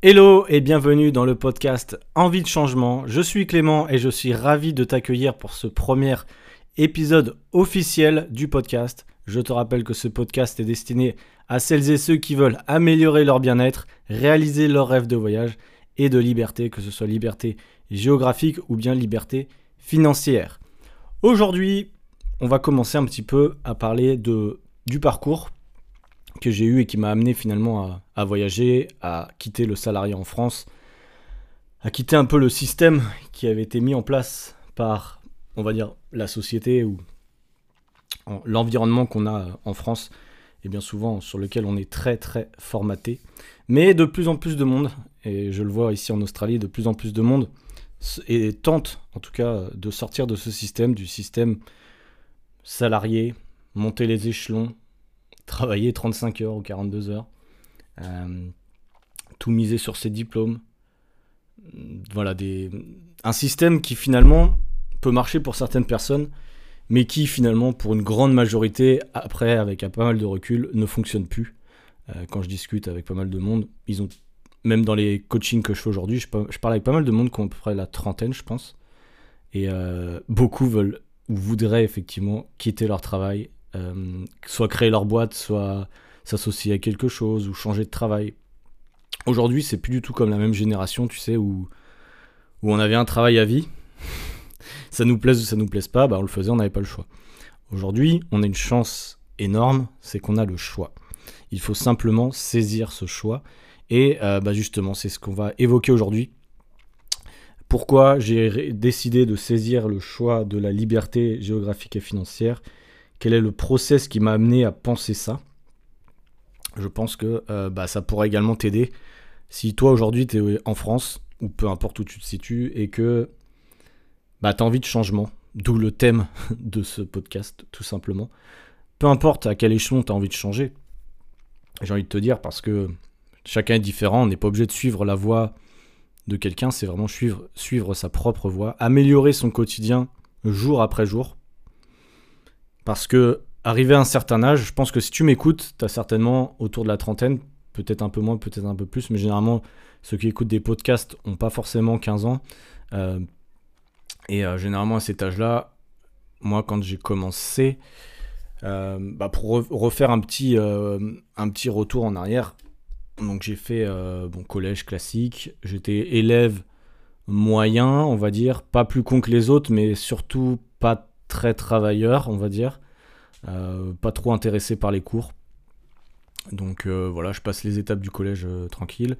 Hello et bienvenue dans le podcast Envie de changement. Je suis Clément et je suis ravi de t'accueillir pour ce premier épisode officiel du podcast. Je te rappelle que ce podcast est destiné à celles et ceux qui veulent améliorer leur bien-être, réaliser leurs rêves de voyage et de liberté, que ce soit liberté géographique ou bien liberté financière. Aujourd'hui, on va commencer un petit peu à parler de, du parcours que j'ai eu et qui m'a amené finalement à, voyager, à quitter le salarié en France, à quitter un peu le système qui avait été mis en place par, on va dire, la société ou l'environnement qu'on a en France, et bien souvent sur lequel on est très très formaté. Mais de plus en plus de monde, et je le vois ici en Australie, de plus en plus de monde, et tente en tout cas de sortir de ce système, du système salarié, monter les échelons, travailler 35 heures ou 42 heures, euh, tout miser sur ses diplômes. Voilà, des, un système qui finalement peut marcher pour certaines personnes, mais qui finalement, pour une grande majorité, après, avec un pas mal de recul, ne fonctionne plus. Euh, quand je discute avec pas mal de monde, ils ont, même dans les coachings que je fais aujourd'hui, je, parle avec pas mal de monde qui ont à peu près la trentaine, je pense. Et euh, beaucoup veulent ou voudraient effectivement quitter leur travail, euh, soit créer leur boîte, soit s'associer à quelque chose ou changer de travail. Aujourd'hui, c'est plus du tout comme la même génération, tu sais, où, où on avait un travail à vie. ça nous plaise ou ça nous plaise pas, bah on le faisait, on n'avait pas le choix. Aujourd'hui, on a une chance énorme, c'est qu'on a le choix. Il faut simplement saisir ce choix. Et euh, bah justement, c'est ce qu'on va évoquer aujourd'hui. Pourquoi j'ai décidé de saisir le choix de la liberté géographique et financière? Quel est le process qui m'a amené à penser ça Je pense que euh, bah, ça pourra également t'aider si toi aujourd'hui tu es en France, ou peu importe où tu te situes, et que bah, tu as envie de changement, d'où le thème de ce podcast, tout simplement. Peu importe à quel échelon tu as envie de changer, j'ai envie de te dire, parce que chacun est différent, on n'est pas obligé de suivre la voie de quelqu'un, c'est vraiment suivre sa propre voie, améliorer son quotidien jour après jour, parce que, arrivé à un certain âge, je pense que si tu m'écoutes, tu as certainement autour de la trentaine, peut-être un peu moins, peut-être un peu plus, mais généralement, ceux qui écoutent des podcasts n'ont pas forcément 15 ans. Euh, et euh, généralement, à cet âge-là, moi, quand j'ai commencé, euh, bah, pour refaire un petit, retour en arrière, donc j'ai fait bon collège classique, j'étais élève moyen, on va dire, pas plus con que les autres, mais surtout pas très travailleur, on va dire. Euh, pas trop intéressé par les cours. Donc euh, voilà, je passe les étapes du collège euh, tranquille.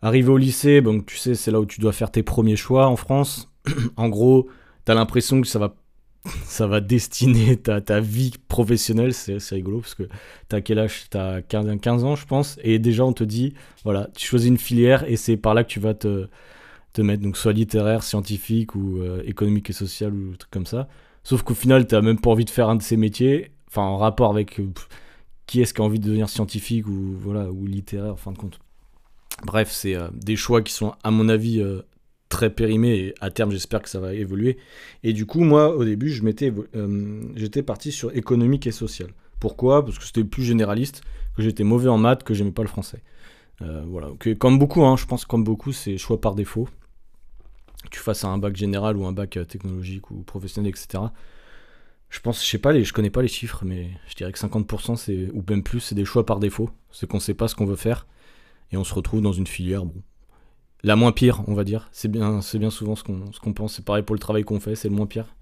Arrivé au lycée, donc tu sais, c'est là où tu dois faire tes premiers choix en France. en gros, t'as l'impression que ça va, ça va destiner ta, vie professionnelle. C'est rigolo parce que t'as quel âge? T'as 15, 15 ans, je pense. Et déjà, on te dit, voilà, tu choisis une filière et c'est par là que tu vas te, te mettre. Donc, soit littéraire, scientifique ou économique et social ou truc comme ça. Sauf qu'au final, tu n'as même pas envie de faire un de ces métiers, enfin en rapport avec euh, qui est-ce qui a envie de devenir scientifique ou, voilà, ou littéraire, en fin de compte. Bref, c'est euh, des choix qui sont, à mon avis, euh, très périmés et à terme, j'espère que ça va évoluer. Et du coup, moi, au début, je j'étais parti sur économique et social. Pourquoi? Parce que c'était plus généraliste, que j'étais mauvais en maths, que j'aimais pas le français. voilà, comme beaucoup, hein, je pense comme beaucoup, c'est choix par défaut tu fasses un bac général ou un bac euh, technologique ou professionnel, etc. Je pense, je sais pas, je connais pas les chiffres, mais je dirais que 50% c'est, ou même plus, c'est des choix par défaut. C'est qu'on sait pas ce qu'on veut faire et on se retrouve dans une filière, bon, la moins pire, on va dire. C'est bien, c'est bien souvent ce qu'on, ce qu'on pense. C'est pareil pour le travail qu'on fait, c'est le moins pire.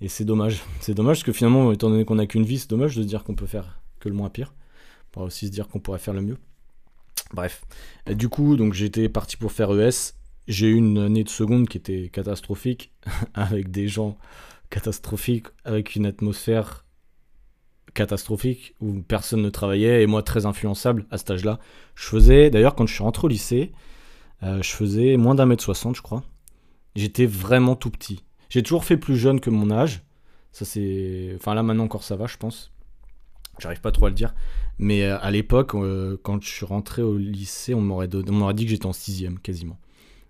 Et c'est dommage. C'est dommage parce que finalement, étant donné qu'on a qu'une vie, c'est dommage de se dire qu'on peut faire que le moins pire. On pourrait aussi se dire qu'on pourrait faire le mieux. Bref. du coup, donc j'étais parti pour faire ES j'ai eu une année de seconde qui était catastrophique, avec des gens catastrophiques, avec une atmosphère catastrophique, où personne ne travaillait, et moi très influençable à cet âge-là. Je faisais, d'ailleurs quand je suis rentré au lycée, euh, je faisais moins d'un mètre soixante, je crois. J'étais vraiment tout petit. J'ai toujours fait plus jeune que mon âge. Ça c'est... Enfin là maintenant encore ça va, je pense. J'arrive pas trop à le dire. Mais euh, à l'époque, euh, quand je suis rentré au lycée, on m'aurait, dit que j'étais en sixième, quasiment.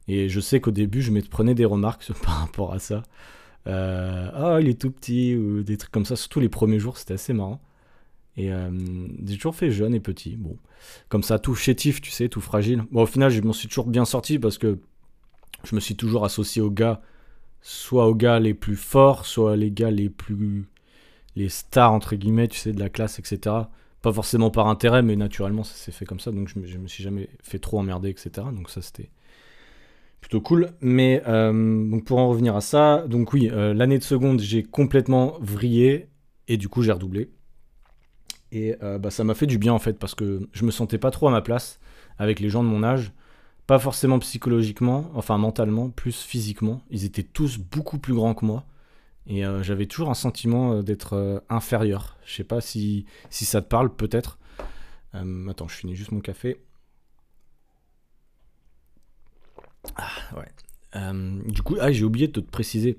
Et je sais qu'au début, je me prenais des remarques par rapport à ça. Euh, ah, il est tout petit, ou des trucs comme ça. Surtout les premiers jours, c'était assez marrant. Et euh, j'ai toujours fait jeune et petit. Bon, comme ça, tout chétif, tu sais, tout fragile. Bon, au final, je m'en suis toujours bien sorti parce que je me suis toujours associé aux gars, soit aux gars les plus forts, soit les gars les plus. les stars, entre guillemets, tu sais, de la classe, etc. Pas forcément par intérêt, mais naturellement, ça s'est fait comme ça. Donc, je je me suis jamais fait trop emmerder, etc. Donc, ça, c'était plutôt cool. Mais euh, donc pour en revenir à ça, donc oui, euh, l'année de seconde, j'ai complètement vrillé et du coup j'ai redoublé. Et euh, bah, ça m'a fait du bien en fait parce que je me sentais pas trop à ma place avec les gens de mon âge. Pas forcément psychologiquement, enfin mentalement, plus physiquement. Ils étaient tous beaucoup plus grands que moi. Et j'avais toujours un sentiment d'être inférieur. Je sais pas si, si ça te parle, peut-être. attends, je finis juste mon café. Ah, ouais. Euh, du coup, ah, j'ai oublié de te préciser.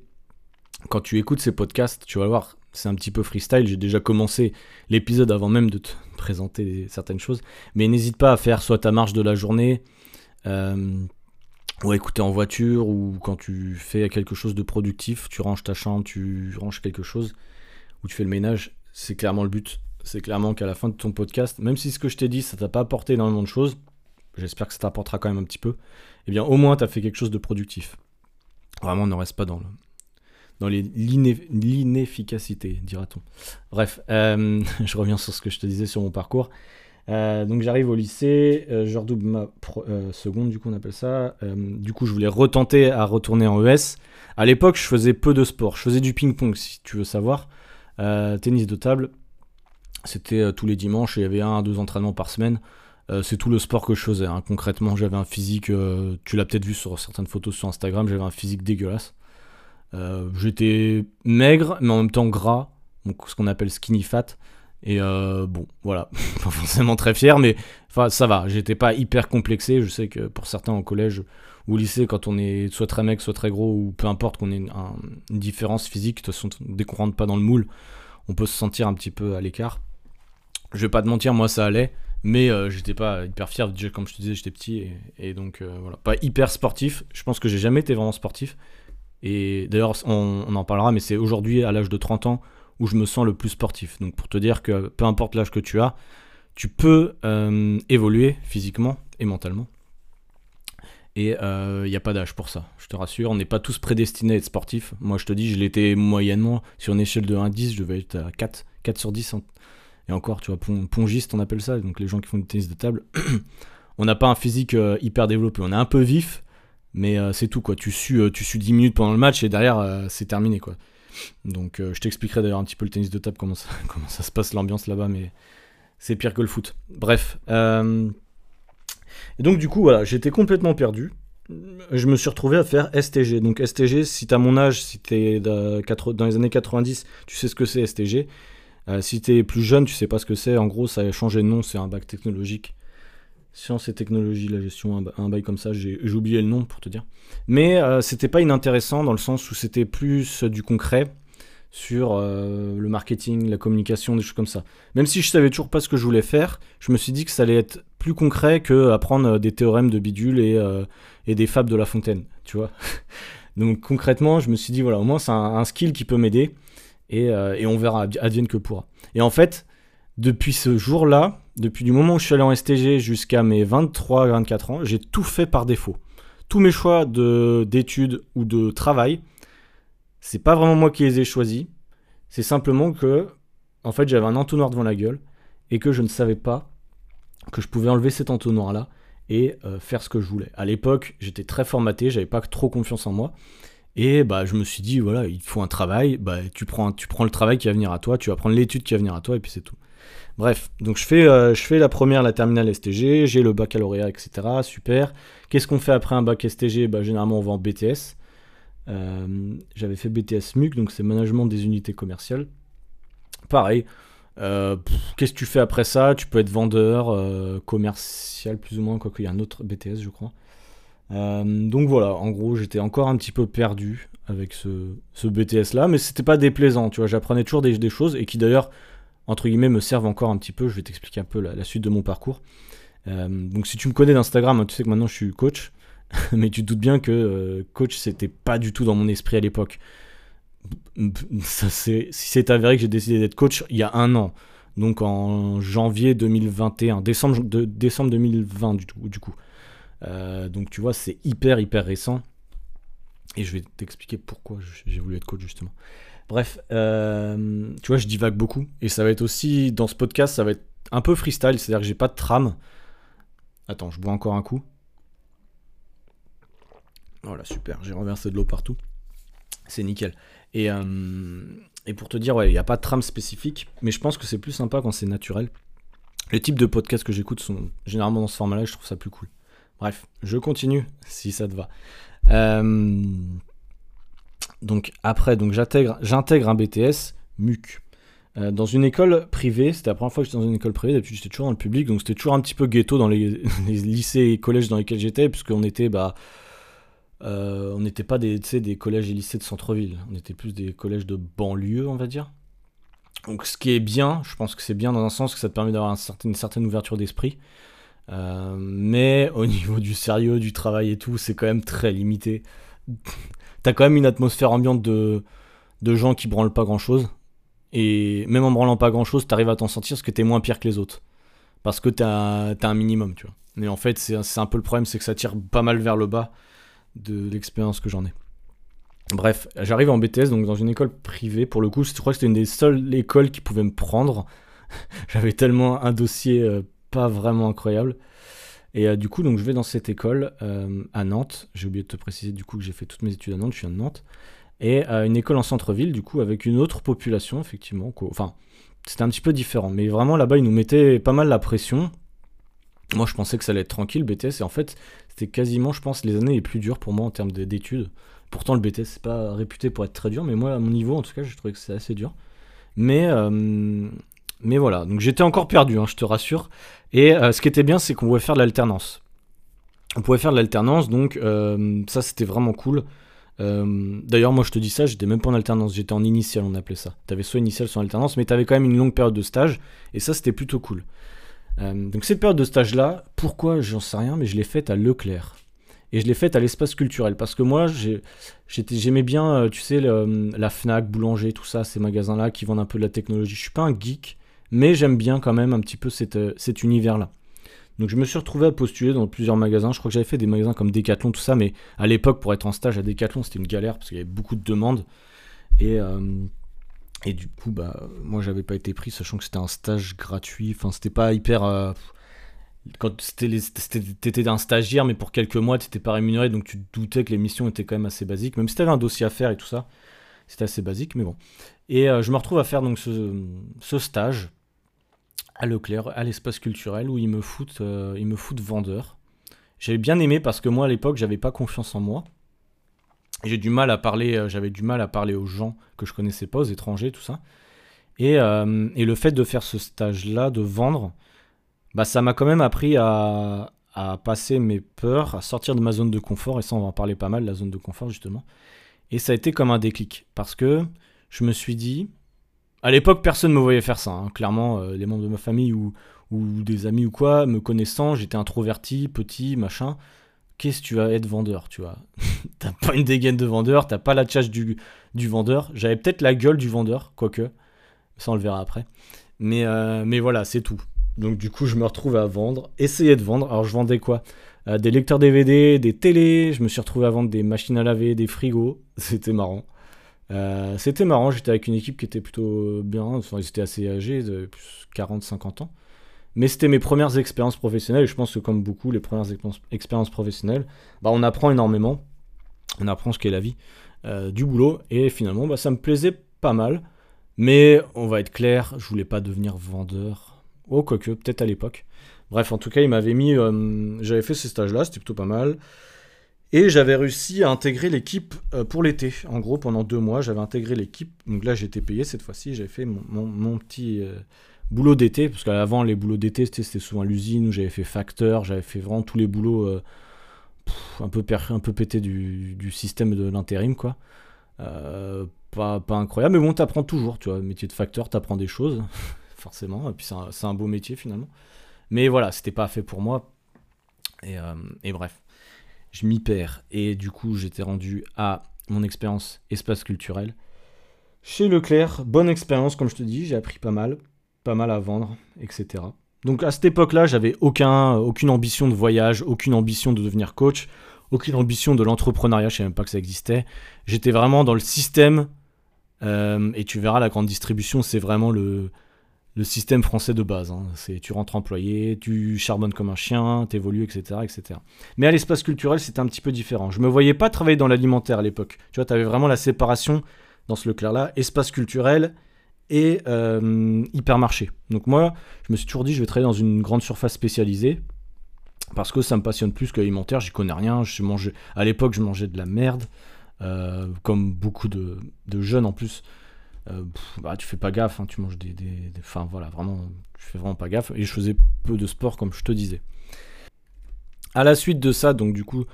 Quand tu écoutes ces podcasts, tu vas voir, c'est un petit peu freestyle. J'ai déjà commencé l'épisode avant même de te présenter certaines choses. Mais n'hésite pas à faire soit ta marche de la journée, euh, ou à écouter en voiture, ou quand tu fais quelque chose de productif, tu ranges ta chambre, tu ranges quelque chose, ou tu fais le ménage. C'est clairement le but. C'est clairement qu'à la fin de ton podcast, même si ce que je t'ai dit, ça t'a pas apporté énormément de choses, j'espère que ça t'apportera quand même un petit peu eh bien au moins tu as fait quelque chose de productif. Vraiment, ne reste pas dans, dans l'inefficacité, dira-t-on. Bref, euh, je reviens sur ce que je te disais sur mon parcours. Euh, donc j'arrive au lycée, euh, je redouble ma seconde, du coup on appelle ça. du coup je voulais retenter à retourner en ES. À l'époque je faisais peu de sport, je faisais du ping-pong si tu veux savoir. tennis de table, c'était tous les dimanches, il y avait un deux entraînements par semaine. Euh, c'est tout le sport que je faisais. Hein. Concrètement, j'avais un physique, euh, tu l'as peut-être vu sur certaines photos sur Instagram, j'avais un physique dégueulasse. Euh, j'étais maigre, mais en même temps gras, donc ce qu'on appelle skinny fat. Et bon, voilà, pas forcément très fier, mais ça va. J'étais pas hyper complexé. Je sais que pour certains au collège ou au lycée, quand on est soit très maigre, soit très gros, ou peu importe qu'on ait une, différence physique, de toute façon, dès qu'on rentre pas dans le moule, on peut se sentir un petit peu à l'écart. Je vais pas te mentir, moi ça allait. Mais euh, j'étais pas hyper fier, déjà comme je te disais, j'étais petit et, donc euh, voilà. Pas hyper sportif, je pense que j'ai jamais été vraiment sportif. Et d'ailleurs, on, en parlera, mais c'est aujourd'hui, à l'âge de 30 ans, où je me sens le plus sportif. Donc pour te dire que peu importe l'âge que tu as, tu peux euh, évoluer physiquement et mentalement. Et il n'y a pas d'âge pour ça, je te rassure. On n'est pas tous prédestinés à être sportifs. Moi, je te dis, je l'étais moyennement. Sur une échelle de 1 à 10, je devais être à 4, 4 sur 10 et encore, tu vois, pongiste, on appelle ça, donc les gens qui font du tennis de table, on n'a pas un physique euh, hyper développé. On est un peu vif, mais euh, c'est tout, quoi. Tu sues, euh, tu sues 10 minutes pendant le match et derrière, c'est terminé, quoi. Donc, je t'expliquerai d'ailleurs un petit peu le tennis de table, comment ça, se passe l'ambiance là-bas, mais c'est pire que le foot. Bref. Et donc, du coup, voilà, j'étais complètement perdu. Je me suis retrouvé à faire STG. Donc, STG, si t'as mon âge, si t'es dans les années 90, tu sais ce que c'est STG. Euh, si tu es plus jeune, tu sais pas ce que c'est. En gros, ça a changé de nom, c'est un bac technologique. Sciences et technologies, la gestion, un, bail comme ça, j'ai oublié le nom pour te dire. Mais euh, c'était pas inintéressant dans le sens où c'était plus du concret sur euh, le marketing, la communication, des choses comme ça. Même si je savais toujours pas ce que je voulais faire, je me suis dit que ça allait être plus concret que apprendre des théorèmes de bidule et, et des fables de La Fontaine, tu vois. Donc concrètement, je me suis dit, voilà, au moins c'est un skill qui peut m'aider. Euh, et, on verra, advienne que pourra. Et en fait, depuis ce jour-là, depuis du moment où je suis allé en STG jusqu'à mes 23-24 ans, j'ai tout fait par défaut. Tous mes choix d'études ou de travail, c'est pas vraiment moi qui les ai choisis. C'est simplement que, en fait, j'avais un entonnoir devant la gueule et que je ne savais pas que je pouvais enlever cet entonnoir-là et euh, faire ce que je voulais. À l'époque, j'étais très formaté, j'avais pas trop confiance en moi. Et bah, je me suis dit, voilà, il faut un travail, bah, tu, prends, tu prends le travail qui va venir à toi, tu vas prendre l'étude qui va venir à toi, et puis c'est tout. Bref, donc je fais, euh, je fais la première, la terminale STG, j'ai le baccalauréat, etc. Super. Qu'est-ce qu'on fait après un bac STG bah, Généralement, on va en BTS. Euh, j'avais fait BTS MUC, donc c'est management des unités commerciales. Pareil. Euh, qu'est-ce que tu fais après ça? Tu peux être vendeur, commercial plus ou moins, il y a un autre BTS, je crois. Euh, donc voilà, en gros, j'étais encore un petit peu perdu avec ce, BTS là, mais c'était pas déplaisant, tu vois, j'apprenais toujours des, choses et qui d'ailleurs, entre guillemets, me servent encore un petit peu. Je vais t'expliquer un peu la, suite de mon parcours. Euh, donc si tu me connais d'Instagram, hein, tu sais que maintenant je suis coach, mais tu te doutes bien que euh, coach c'était pas du tout dans mon esprit à l'époque. si c'est avéré que j'ai décidé d'être coach il y a un an. donc en janvier 2021, décembre, de, décembre 2020 du, du coup. Euh, donc tu vois, c'est hyper hyper récent. Et je vais t'expliquer pourquoi j'ai voulu être coach justement. Bref, euh, tu vois, je divague beaucoup. Et ça va être aussi, dans ce podcast, ça va être un peu freestyle, c'est-à-dire que j'ai pas de trame. Attends, je bois encore un coup. Voilà, super, j'ai renversé de l'eau partout. C'est nickel. Et, euh, et pour te dire, ouais, il n'y a pas de trame spécifique, mais je pense que c'est plus sympa quand c'est naturel. Les types de podcasts que j'écoute sont généralement dans ce format-là, je trouve ça plus cool. Bref, je continue si ça te va. Euh, donc après, donc j'intègre, un BTS MUC. Euh, dans une école privée, c'était la première fois que j'étais dans une école privée, d'habitude j'étais toujours dans le public, donc c'était toujours un petit peu ghetto dans les, lycées et collèges dans lesquels j'étais, puisqu'on bah, euh, on n'était pas des, des collèges et lycées de centre-ville, on était plus des collèges de banlieue, on va dire. Donc ce qui est bien, je pense que c'est bien dans un sens que ça te permet d'avoir une certaine ouverture d'esprit. Euh, mais au niveau du sérieux, du travail et tout, c'est quand même très limité. T'as quand même une atmosphère ambiante de, de gens qui branlent pas grand chose. Et même en branlant pas grand chose, t'arrives à t'en sentir parce que t'es moins pire que les autres. Parce que t'as as un minimum, tu vois. Mais en fait, c'est un peu le problème, c'est que ça tire pas mal vers le bas de l'expérience que j'en ai. Bref, j'arrive en BTS, donc dans une école privée. Pour le coup, je crois que c'était une des seules écoles qui pouvait me prendre. J'avais tellement un dossier euh, pas vraiment incroyable. Et euh, du coup, donc je vais dans cette école euh, à Nantes. J'ai oublié de te préciser du coup que j'ai fait toutes mes études à Nantes. Je suis à Nantes. Et une école en centre-ville, du coup, avec une autre population, effectivement. Enfin, c'était un petit peu différent. Mais vraiment, là-bas, ils nous mettaient pas mal la pression. Moi, je pensais que ça allait être tranquille, BTS. Et en fait, c'était quasiment, je pense, les années les plus dures pour moi en termes d'études. Pourtant, le BTS, c'est pas réputé pour être très dur, mais moi, à mon niveau, en tout cas, je trouvais que c'est assez dur. Mais, euh, mais voilà, donc j'étais encore perdu, hein, je te rassure. Et euh, ce qui était bien, c'est qu'on pouvait faire de l'alternance. On pouvait faire de l'alternance, donc euh, ça, c'était vraiment cool. D'ailleurs, moi, je te dis ça, j'étais même pas en alternance, j'étais en initial, on appelait ça. T'avais soit initial, soit alternance, mais t'avais quand même une longue période de stage, et ça, c'était plutôt cool. donc cette période de stage-là, pourquoi, j'en sais rien, mais je l'ai faite à Leclerc et je l'ai faite à l'espace culturel parce que moi j'aimais bien euh, tu sais la Fnac boulanger tout ça ces magasins là qui vendent un peu de la technologie je suis pas un geek mais j'aime bien quand même un petit peu euh, cet univers là donc je me suis retrouvé à postuler dans plusieurs magasins je crois que j'avais fait des magasins comme Decathlon tout ça mais à l'époque pour être en stage à Decathlon c'était une galère parce qu'il y avait beaucoup de demandes et euh, et du coup bah moi j'avais pas été pris sachant que c'était un stage gratuit enfin c'était pas hyper quand t'étais un stagiaire, mais pour quelques mois, t'étais pas rémunéré, donc tu doutais que les missions étaient quand même assez basiques. Même si t'avais un dossier à faire et tout ça, c'était assez basique, mais bon. Et euh, je me retrouve à faire donc ce, stage à Leclerc, à l'espace culturel, où ils me foutent, euh, ils me vendeur. J'avais bien aimé parce que moi, à l'époque, j'avais pas confiance en moi. J'ai du mal à parler, euh, j'avais du mal à parler aux gens que je connaissais pas, aux étrangers, tout ça. Et, le fait de faire ce stage-là, de vendre, bah, ça m'a quand même appris à, passer mes peurs, à sortir de ma zone de confort, et ça on va en parler pas mal, la zone de confort justement. Et ça a été comme un déclic, parce que je me suis dit, à l'époque personne ne me voyait faire ça, hein. clairement euh, les membres de ma famille ou, des amis ou quoi, me connaissant, j'étais introverti, petit, machin. Qu'est-ce que tu vas être vendeur, tu vois? T'as pas une dégaine de vendeur, t'as pas la tchatche du, vendeur. J'avais peut-être la gueule du vendeur, quoique. Ça, on le verra après. Mais, euh, mais voilà, c'est tout. Donc du coup, je me retrouve à vendre, essayer de vendre. Alors je vendais quoi? Euh, Des lecteurs DVD, des télés, je me suis retrouvé à vendre des machines à laver, des frigos. C'était marrant. Euh, c'était marrant, j'étais avec une équipe qui était plutôt bien, ils étaient assez âgés, de 40-50 ans. Mais c'était mes premières expériences professionnelles, et je pense que comme beaucoup, les premières expériences professionnelles, bah, on apprend énormément, on apprend ce qu'est la vie, euh, du boulot, et finalement bah, ça me plaisait pas mal. Mais on va être clair, je voulais pas devenir vendeur Oh, quoique, peut-être à l'époque. Bref, en tout cas, il m'avait mis. Euh, j'avais fait ces stages-là, c'était plutôt pas mal. Et j'avais réussi à intégrer l'équipe euh, pour l'été. En gros, pendant deux mois, j'avais intégré l'équipe. Donc là, j'étais payé cette fois-ci. J'avais fait mon, petit euh, boulot d'été. Parce qu'avant, les boulots d'été, c'était souvent l'usine où j'avais fait facteur. J'avais fait vraiment tous les boulots un, peu un peu pété du, système de l'intérim, quoi. pas, incroyable, mais bon, t'apprends toujours, tu vois. Métier de facteur, t'apprends des choses forcément. Et puis c'est un, beau métier finalement. Mais voilà, c'était pas fait pour moi. Euh, et bref, je m'y perds. Et du coup, j'étais rendu à mon expérience espace culturel. Chez Leclerc, bonne expérience, comme je te dis, j'ai appris pas mal. pas mal à vendre, etc. Donc à cette époque-là, j'avais aucun, aucune ambition de voyage, aucune ambition de devenir coach, aucune ambition de l'entrepreneuriat, je savais même pas que ça existait. J'étais vraiment dans le système, euh, et tu verras, la grande distribution, c'est vraiment le, le système français de base. Hein. C'est tu rentres employé, tu charbonnes comme un chien, t'évolues, etc., etc. Mais à l'espace culturel, c'était un petit peu différent. Je me voyais pas travailler dans l'alimentaire à l'époque. Tu vois, tu avais vraiment la séparation dans ce Leclerc-là, espace culturel et euh, hypermarché. Donc moi, je me suis toujours dit, je vais travailler dans une grande surface spécialisée parce que ça me passionne plus que l'alimentaire. J'y connais rien. Je mangeais, à l'époque, je mangeais de la merde, euh, comme beaucoup de jeunes en plus. Euh, bah, tu fais pas gaffe, hein, tu manges des, Enfin voilà, vraiment, tu fais vraiment pas gaffe. Et je faisais peu de sport, comme je te disais. À la suite de ça, donc du coup,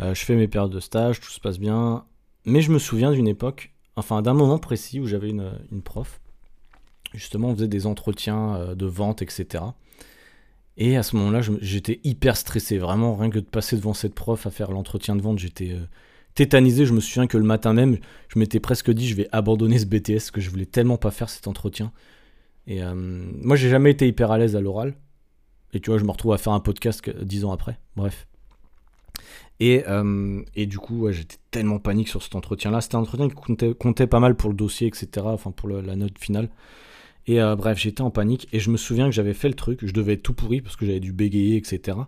euh, je fais mes périodes de stage, tout se passe bien. Mais je me souviens d'une époque, enfin d'un moment précis où j'avais une, une, prof. Justement, on faisait des entretiens euh, de vente, etc. Et à ce moment-là, j'étais hyper stressé. Vraiment, rien que de passer devant cette prof à faire l'entretien de vente, j'étais tétanisé. Je me souviens que le matin même, je m'étais presque dit je vais abandonner ce BTS, que je voulais tellement pas faire cet entretien. Et euh, moi, j'ai jamais été hyper à l'aise à l'oral. Et tu vois, je me retrouve à faire un podcast dix ans après. Bref. Et, euh, et du coup, j'étais tellement panique sur cet entretien-là. C'était un entretien qui comptait, pas mal pour le dossier, etc. Enfin, pour la note finale. Et euh, bref, j'étais en panique. Et je me souviens que j'avais fait le truc. Je devais être tout pourri parce que j'avais dû bégayer, etc.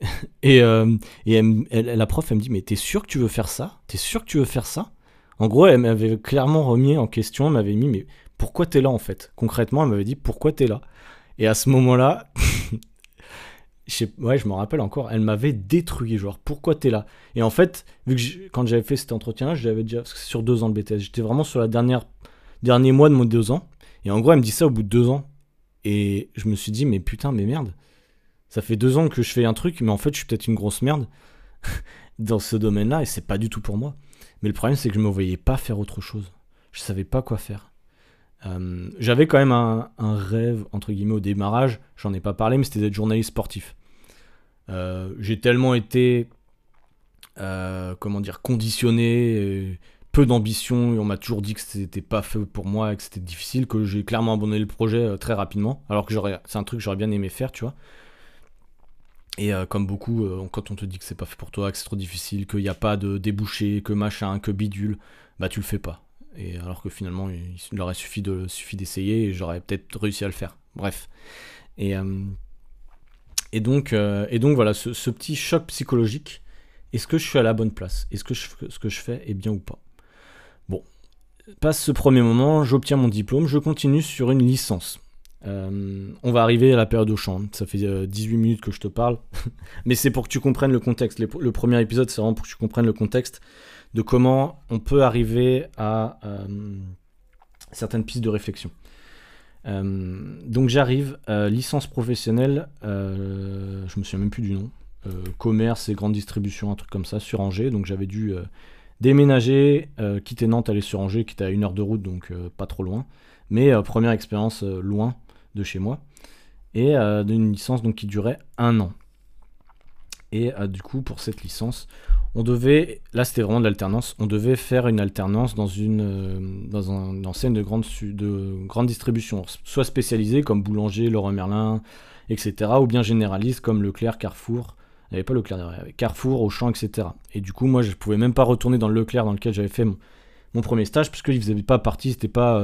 et, euh, et la prof, elle me dit, mais t'es sûr que tu veux faire ça? T'es sûr que tu veux faire ça? En gros, elle m'avait clairement remis en question, elle m'avait mis, mais pourquoi t'es là en fait? Concrètement, elle m'avait dit, pourquoi t'es là? Et à ce moment-là, je je me rappelle encore, elle m'avait détruit, genre, pourquoi t'es là? Et en fait, vu que quand j'avais fait cet entretien-là, je l'avais déjà, sur deux ans de BTS, j'étais vraiment sur la dernière, dernier mois de mon deux ans. Et en gros, elle me dit ça au bout de deux ans. Et je me suis dit, mais putain, mais merde ça fait deux ans que je fais un truc, mais en fait, je suis peut-être une grosse merde dans ce domaine-là, et c'est pas du tout pour moi. Mais le problème, c'est que je me voyais pas faire autre chose. Je savais pas quoi faire. Euh, j'avais quand même un, rêve, entre guillemets, au démarrage, j'en ai pas parlé, mais c'était d'être journaliste sportif. Euh, j'ai tellement été, euh, comment dire, conditionné, peu d'ambition, et on m'a toujours dit que c'était pas fait pour moi et que c'était difficile, que j'ai clairement abandonné le projet très rapidement, alors que c'est un truc que j'aurais bien aimé faire, tu vois. Et euh, comme beaucoup, euh, quand on te dit que c'est pas fait pour toi, que c'est trop difficile, qu'il n'y a pas de débouché, que machin, que bidule, bah tu le fais pas. Et alors que finalement, il, aurait suffi de suffit d'essayer et j'aurais peut-être réussi à le faire. Bref. Et, euh, et, donc, et donc voilà, ce, petit choc psychologique. Est-ce que je suis à la bonne place? Est-ce que ce que je fais est bien ou pas? Bon, passe ce premier moment, j'obtiens mon diplôme, je continue sur une licence. Euh, on va arriver à la période au champ. Ça fait 18 euh, minutes que je te parle. Mais c'est pour que tu comprennes le contexte. Le, premier épisode, c'est vraiment pour que tu comprennes le contexte de comment on peut arriver à euh, certaines pistes de réflexion. donc j'arrive, licence professionnelle, je me souviens même plus du nom, commerce et grande distribution, un truc comme ça, sur Angers. Donc j'avais dû déménager, quitter Nantes, aller sur Angers, qui était à une heure de route, donc pas trop loin. Mais première expérience loin, de chez moi, et euh, d'une licence donc, qui durait un an. Et euh, du coup, pour cette licence, on devait, là c'était vraiment de l'alternance, on devait faire une alternance dans une, euh, dans un, enseigne de grande, de grande distribution, soit spécialisée comme Boulanger, Laurent Merlin, etc., ou bien généraliste comme Leclerc, Carrefour, il n'y avait pas Leclerc Carrefour, Auchan, etc. Et du coup, moi je pouvais même pas retourner dans le Leclerc dans lequel j'avais fait mon, mon, premier stage, puisqu'il ne faisait pas partie, c'était pas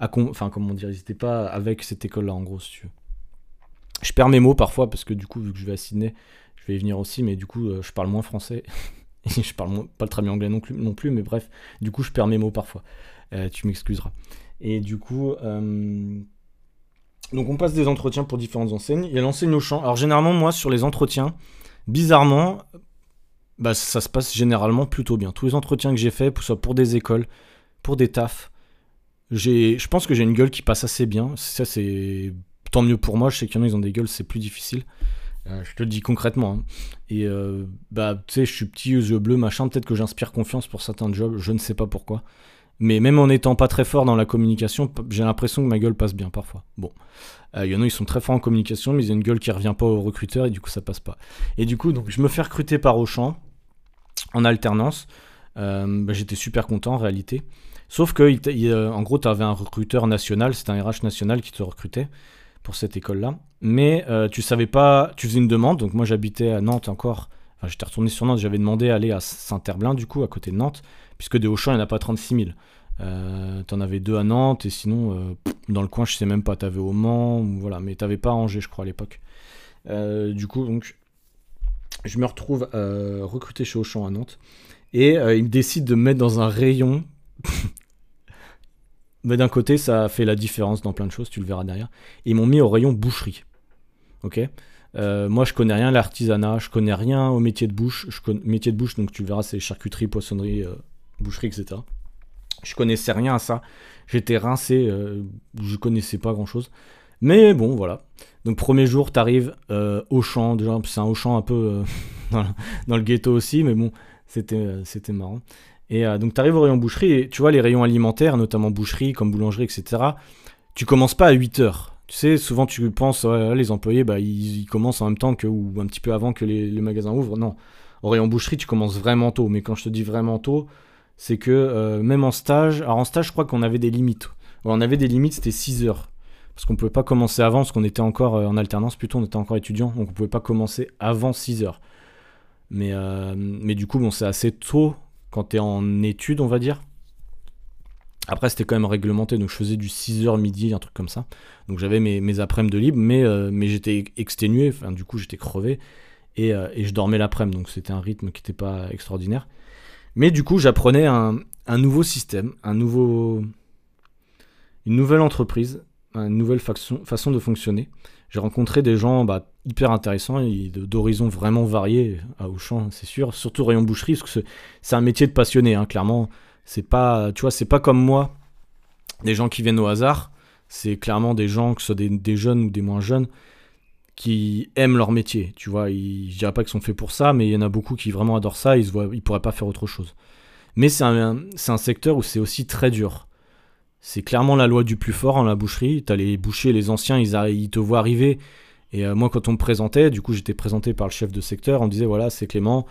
enfin comment dire, ils n'étaient pas avec cette école-là en gros, si tu veux. Je perds mes mots parfois parce que du coup, vu que je vais à Sydney, je vais y venir aussi, mais du coup, euh, je parle moins français. Et je parle pas très bien anglais non plus, non plus, mais bref, du coup, je perds mes mots parfois. Euh, tu m'excuseras. Et du coup, euh, donc on passe des entretiens pour différentes enseignes. Il y a l'enseigne au champ. Alors généralement, moi, sur les entretiens, bizarrement, bah, ça se passe généralement plutôt bien. Tous les entretiens que j'ai faits, soit pour des écoles, pour des tafs, je pense que j'ai une gueule qui passe assez bien. Ça, c'est tant mieux pour moi. Je sais qu'il y en a, ils ont des gueules, c'est plus difficile. Euh, je te le dis concrètement. Hein. Et euh, bah, tu sais, je suis petit, yeux bleus, machin. Peut-être que j'inspire confiance pour certains jobs. Je ne sais pas pourquoi. Mais même en étant pas très fort dans la communication, j'ai l'impression que ma gueule passe bien parfois. Bon, euh, il y en a, ils sont très forts en communication, mais ils ont une gueule qui revient pas au recruteur et du coup, ça passe pas. Et du coup, donc, je me fais recruter par Auchan en alternance. Bah, j'étais super content en réalité. Sauf que, en gros, tu avais un recruteur national, c'était un RH national qui te recrutait pour cette école-là. Mais tu savais pas, tu faisais une demande. Donc moi, j'habitais à Nantes encore. Enfin, j'étais retourné sur Nantes, j'avais demandé à aller à Saint-Herblain, du coup, à côté de Nantes, puisque de Auchan, il n'y en a pas 36 000. Euh, t'en avais deux à Nantes, et sinon, euh, dans le coin, je sais même pas, t'avais au Mans, voilà, mais t'avais pas à Angers, je crois, à l'époque. Euh, du coup, donc, je me retrouve recruté chez Auchan à Nantes, et ils décident de me mettre dans un rayon. mais d'un côté, ça fait la différence dans plein de choses, tu le verras derrière. ils m'ont mis au rayon boucherie. Ok? Moi, je connais rien à l'artisanat, je connais rien au métier de bouche. Métier de bouche, donc tu verras, c'est charcuterie, poissonnerie, boucherie, etc. Je connaissais rien à ça. J'étais rincé, euh, je connaissais pas grand chose. Mais bon, voilà. Donc, premier jour, t'arrives euh, au champ. C'est un Auchan un peu euh, dans, le ghetto aussi, mais bon, euh, c'était marrant. Et donc, t'arrives au rayon boucherie, et tu vois, les rayons alimentaires, notamment boucherie, comme boulangerie, etc., tu commences pas à 8 heures. Tu sais, souvent tu penses, les employés, bah, ils, commencent en même temps que, ou un petit peu avant que les, magasins ouvrent. Non, au rayon boucherie, tu commences vraiment tôt. Mais quand je te dis vraiment tôt, c'est que euh, même en stage, alors en stage, je crois qu'on avait des limites. on avait des limites, c'était 6 heures. Parce qu'on pouvait pas commencer avant, parce qu'on était encore euh, en alternance, plutôt on était encore étudiant, donc on pouvait pas commencer avant 6 heures. Mais, euh, mais du coup, bon, c'est assez tôt quand tu es en études, on va dire. Après, c'était quand même réglementé, donc je faisais du 6h midi, un truc comme ça. Donc j'avais mes, après-midi de libre, mais, mais j'étais exténué, enfin, du coup j'étais crevé, et, et je dormais l'après-midi, donc c'était un rythme qui n'était pas extraordinaire. Mais du coup, j'apprenais un, nouveau système, un nouveau, une nouvelle entreprise, une nouvelle façon, de fonctionner. J'ai rencontré des gens bah, hyper intéressants d'horizons vraiment variés à Auchan, c'est sûr. Surtout rayon boucherie, parce que c'est un métier de passionné, hein, clairement. C'est pas, tu vois, c'est pas comme moi, des gens qui viennent au hasard. C'est clairement des gens, que ce soit des jeunes ou des moins jeunes, qui aiment leur métier. Tu vois, ils, je dirais pas qu'ils sont faits pour ça, mais il y en a beaucoup qui vraiment adorent ça. Ils se voient, ils pourraient pas faire autre chose. Mais c'est un, un, secteur où c'est aussi très dur. C'est clairement la loi du plus fort en la boucherie. T'as les bouchers, les anciens, ils, ils te voient arriver. Et euh, moi, quand on me présentait, du coup, j'étais présenté par le chef de secteur. On me disait voilà, c'est Clément.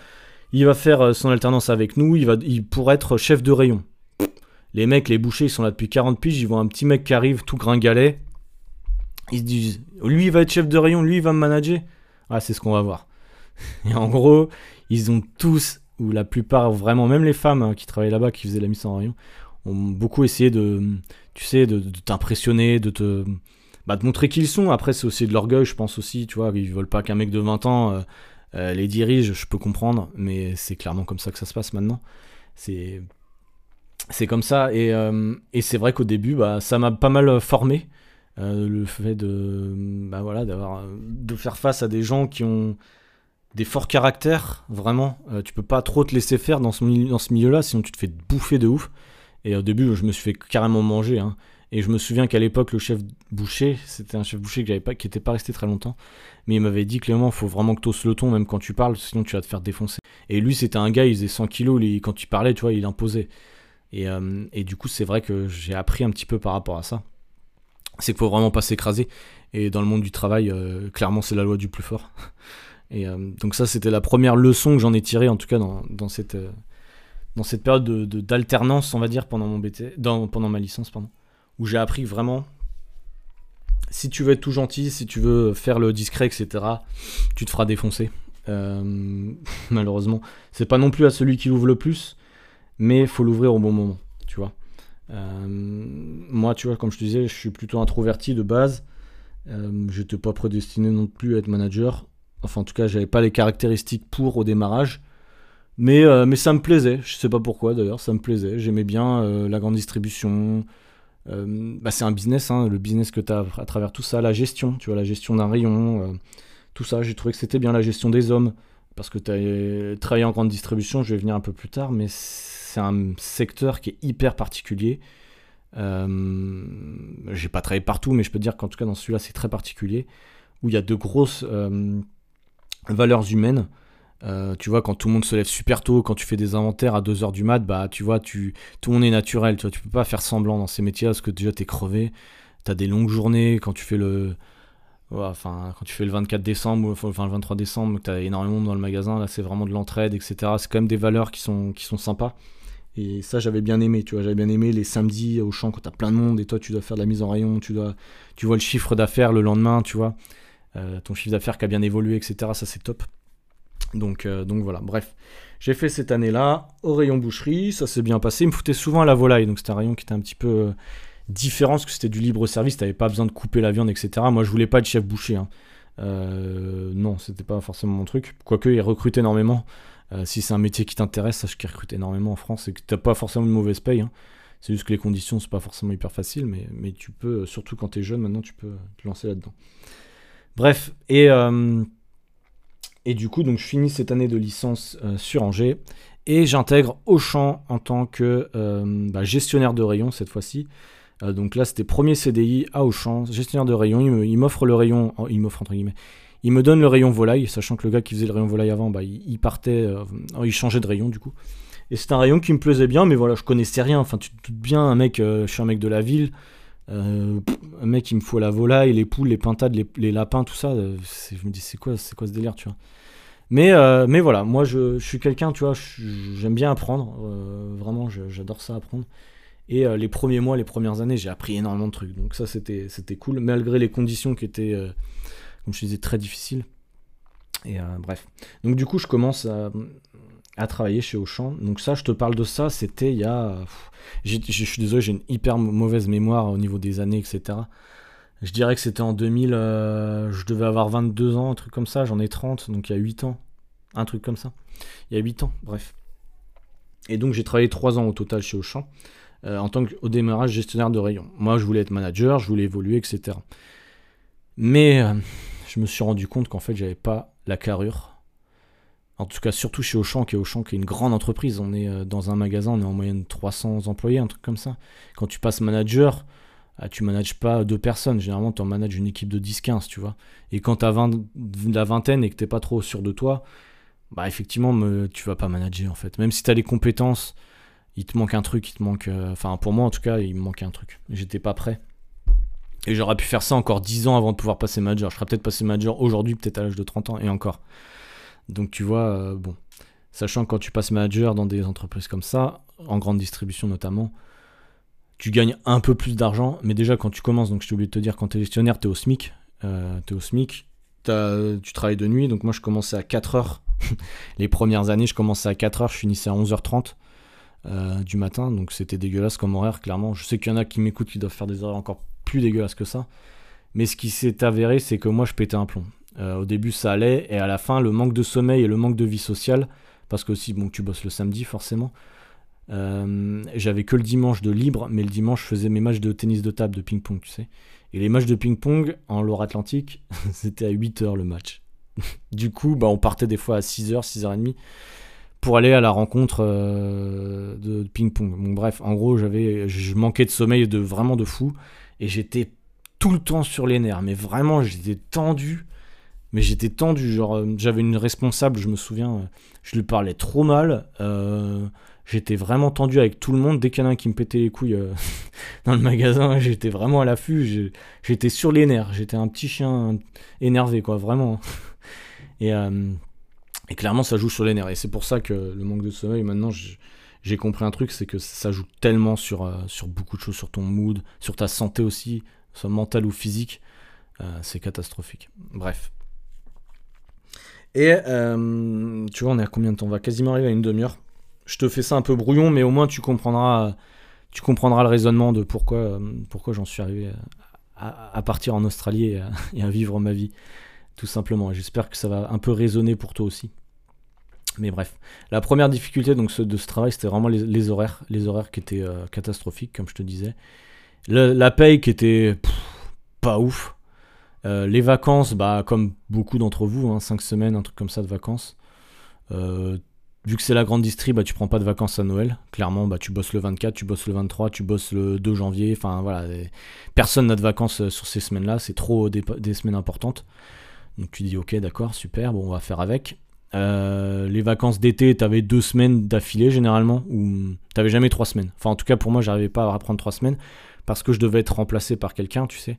Il va faire euh, son alternance avec nous. Il va, il pourrait être chef de rayon. Les mecs, les bouchers, ils sont là depuis 40 piges. Ils voient un petit mec qui arrive tout gringalet ils se disent, lui il va être chef de rayon, lui il va me manager. Ah, c'est ce qu'on va voir. Et en gros, ils ont tous, ou la plupart, vraiment, même les femmes hein, qui travaillaient là-bas, qui faisaient la mise en rayon, ont beaucoup essayé de, tu sais, de, t'impressionner, de te, bah, de montrer qui ils sont. Après, c'est aussi de l'orgueil, je pense aussi, tu vois, ils veulent pas qu'un mec de 20 ans euh, euh, les dirige, je peux comprendre, mais c'est clairement comme ça que ça se passe maintenant. C'est, c'est comme ça, et, euh, et c'est vrai qu'au début, bah, ça m'a pas mal formé. Le fait de, bah voilà, d'avoir, de faire face à des gens qui ont des forts caractères, vraiment. Euh, tu peux pas trop te laisser faire dans ce, dans ce milieu-là, sinon tu te fais bouffer de ouf. Et au début, je me suis fait carrément manger. Hein. Et je me souviens qu'à l'époque, le chef boucher, c'était un chef boucher qui était pas resté très longtemps, mais il m'avait dit clairement, faut vraiment que tu hausses le ton, même quand tu parles, sinon tu vas te faire défoncer. Et lui, c'était un gars, il faisait 100 kilos, quand tu parlais, tu vois, il imposait. Et, euh, et du coup, c'est vrai que j'ai appris un petit peu par rapport à ça c'est qu'il faut vraiment pas s'écraser. Et dans le monde du travail, euh, clairement, c'est la loi du plus fort. Et euh, donc ça, c'était la première leçon que j'en ai tirée, en tout cas dans, cette, dans cette période d'alternance, on va dire, pendant, mon BT, pendant ma licence, pardon, où j'ai appris vraiment, si tu veux être tout gentil, si tu veux faire le discret, etc., tu te feras défoncer. malheureusement, c'est pas non plus à celui qui l'ouvre le plus, mais faut l'ouvrir au bon moment, tu vois. Euh, moi, tu vois, comme je te disais, je suis plutôt introverti de base. Euh, je n'étais pas prédestiné non plus à être manager. Enfin, en tout cas, j'avais pas les caractéristiques pour au démarrage. Mais, euh, mais ça me plaisait. Je sais pas pourquoi d'ailleurs, ça me plaisait. J'aimais bien la grande distribution. bah, c'est un business, hein, le business que tu as à travers tout ça, la gestion, tu vois, la gestion d'un rayon, tout ça. J'ai trouvé que c'était bien la gestion des hommes. Parce que tu as travaillé en grande distribution, je vais venir un peu plus tard, mais c'est un secteur qui est hyper particulier. Euh, j'ai pas travaillé partout, mais je peux dire qu'en tout cas dans celui-là, c'est très particulier, où il y a de grosses euh, valeurs humaines. Euh, tu vois, quand tout le monde se lève super tôt, quand tu fais des inventaires à 2h du mat, bah tu vois, tu, tout le monde est naturel. Tu vois, tu peux pas faire semblant dans ces métiers parce que déjà t'es crevé. T'as des longues journées quand tu fais le. enfin, quand tu fais le 24 décembre, enfin le 23 décembre, t'as énormément dans le magasin, là c'est vraiment de l'entraide, etc. C'est quand même des valeurs qui sont, qui sont sympas. Et ça, j'avais bien aimé, tu vois. J'avais bien aimé les samedis au champ quand t'as plein de monde et toi, tu dois faire de la mise en rayon, tu, dois, tu vois le chiffre d'affaires le lendemain, tu vois. Euh, ton chiffre d'affaires qui a bien évolué, etc. Ça, c'est top. Donc, euh, donc voilà, bref. J'ai fait cette année-là au rayon boucherie, ça s'est bien passé. Il me foutait souvent à la volaille, donc c'était un rayon qui était un petit peu euh, différent parce que c'était du libre service, t'avais pas besoin de couper la viande, etc. Moi, je voulais pas être chef boucher. Hein. non, c'était pas forcément mon truc. Quoique, ils recrutent énormément. Euh, si c'est un métier qui t'intéresse, sache qu'ils recrutent énormément en France et que t'as pas forcément une mauvaise paye. Hein. C'est juste que les conditions sont pas forcément hyper faciles, mais, tu peux, surtout quand tu es jeune, maintenant tu peux te lancer là-dedans. Bref, et, euh, et du coup, donc je finis cette année de licence euh, sur Angers et j'intègre Auchan en tant que bah, gestionnaire de rayon cette fois-ci. donc là, c'était premier CDI à Auchan, gestionnaire de rayon. Il m'offre le rayon, il m'offre entre guillemets, il me donne le rayon volaille, sachant que le gars qui faisait le rayon volaille avant, bah, il, partait, euh, il changeait de rayon du coup. Et c'est un rayon qui me plaisait bien, mais voilà, je connaissais rien. Enfin, tu te doutes bien, un mec, euh, je suis un mec de la ville, euh, mec il me faut la volaille, les poules, les pintades, les, lapins, tout ça. je me dis, c'est quoi, quoi ce délire, tu vois. Mais, mais voilà, moi je, suis quelqu'un, tu vois, j'aime bien apprendre. vraiment, j'adore ça apprendre. Et les premiers mois, les premières années, j'ai appris énormément de trucs. Donc ça, c'était cool, malgré les conditions qui étaient comme je disais, très difficile. Et euh, bref. Donc du coup, je commence à, travailler chez Auchan. Donc ça, je te parle de ça, c'était il y a... Je suis désolé, j'ai une hyper mauvaise mémoire au niveau des années, etc. Je dirais que c'était en 2000, euh, je devais avoir 22 ans, un truc comme ça, j'en ai 30, donc il y a 8 ans. Un truc comme ça. Il y a 8 ans, bref. Et donc j'ai travaillé 3 ans au total chez Auchan, euh, en tant qu'au démarrage gestionnaire de rayon. Moi, je voulais être manager, je voulais évoluer, etc. Mais je me suis rendu compte qu'en fait, j'avais pas la carrure. En tout cas, surtout chez Auchan, qui est Auchan, qui est une grande entreprise. On est euh, dans un magasin, on est en moyenne 300 employés, un truc comme ça. Quand tu passes manager, ah, tu manages pas deux personnes. Généralement, tu en manages une équipe de 10-15, tu vois. Et quand tu as 20, la vingtaine et que t'es pas trop sûr de toi, bah effectivement, me, tu vas pas manager en fait. Même si tu as les compétences, il te manque un truc, il te manque. Euh, enfin, pour moi en tout cas, il me manquait un truc. J'étais pas prêt. Et j'aurais pu faire ça encore 10 ans avant de pouvoir passer manager. Je serais peut-être passé manager aujourd'hui, peut-être à l'âge de 30 ans, et encore. Donc tu vois, euh, bon, sachant que quand tu passes manager dans des entreprises comme ça, en grande distribution notamment, tu gagnes un peu plus d'argent, mais déjà quand tu commences, donc je t'ai oublié de te dire, quand tu es gestionnaire, tu es au SMIC, euh, tu au SMIC, tu travailles de nuit, donc moi je commençais à 4 heures. Les premières années, je commençais à 4 heures, je finissais à 11h30 euh, du matin, donc c'était dégueulasse comme horaire, clairement. Je sais qu'il y en a qui m'écoutent qui doivent faire des horaires encore plus dégueulasse que ça. Mais ce qui s'est avéré, c'est que moi, je pétais un plomb. Euh, au début, ça allait, et à la fin, le manque de sommeil et le manque de vie sociale, parce que aussi, bon, tu bosses le samedi, forcément. Euh, j'avais que le dimanche de libre, mais le dimanche, je faisais mes matchs de tennis de table, de ping-pong, tu sais. Et les matchs de ping-pong en Loire-Atlantique, c'était à 8h le match. du coup, bah, on partait des fois à 6h, 6h30 pour aller à la rencontre euh, de ping-pong. Bon, bref, en gros, j'avais, je manquais de sommeil de vraiment de fou et j'étais tout le temps sur les nerfs. Mais vraiment, j'étais tendu. Mais j'étais tendu. Genre, euh, j'avais une responsable, je me souviens, euh, je lui parlais trop mal. j'étais vraiment tendu avec tout le monde. Dès qu'il y en a un qui me pétait les couilles dans le magasin, j'étais vraiment à l'affût. J'étais sur les nerfs. J'étais un petit chien énervé, quoi, vraiment. Et. Et clairement, ça joue sur les nerfs. Et c'est pour ça que le manque de sommeil, maintenant, j'ai compris un truc, c'est que ça joue tellement sur, euh, sur beaucoup de choses, sur ton mood, sur ta santé aussi, soit mentale ou physique. Euh, c'est catastrophique. Bref. Et euh, tu vois, on est à combien de temps? On va quasiment arriver à une demi-heure. Je te fais ça un peu brouillon, mais au moins tu comprendras, tu comprendras le raisonnement de pourquoi, pourquoi j'en suis arrivé à, partir en Australie et à vivre ma vie tout simplement. j'espère que ça va un peu résonner pour toi aussi. Mais bref, la première difficulté donc, de ce travail, c'était vraiment les, horaires, les horaires qui étaient euh, catastrophiques, comme je te disais. la paye qui était pas ouf. Euh, les vacances, bah, comme beaucoup d'entre vous, 5 hein, semaines, un truc comme ça de vacances. Euh, vu que c'est la grande distri, bah, tu prends pas de vacances à Noël. Clairement, bah, tu bosses le 24, tu bosses le 23, tu bosses le 2 janvier. Enfin voilà, personne n'a de vacances sur ces semaines-là. C'est trop des semaines importantes. Donc tu dis ok d'accord super bon on va faire avec. Euh, les vacances d'été t'avais deux semaines d'affilée généralement ou t'avais jamais trois semaines. Enfin en tout cas pour moi j'arrivais pas à reprendre trois semaines parce que je devais être remplacé par quelqu'un tu sais.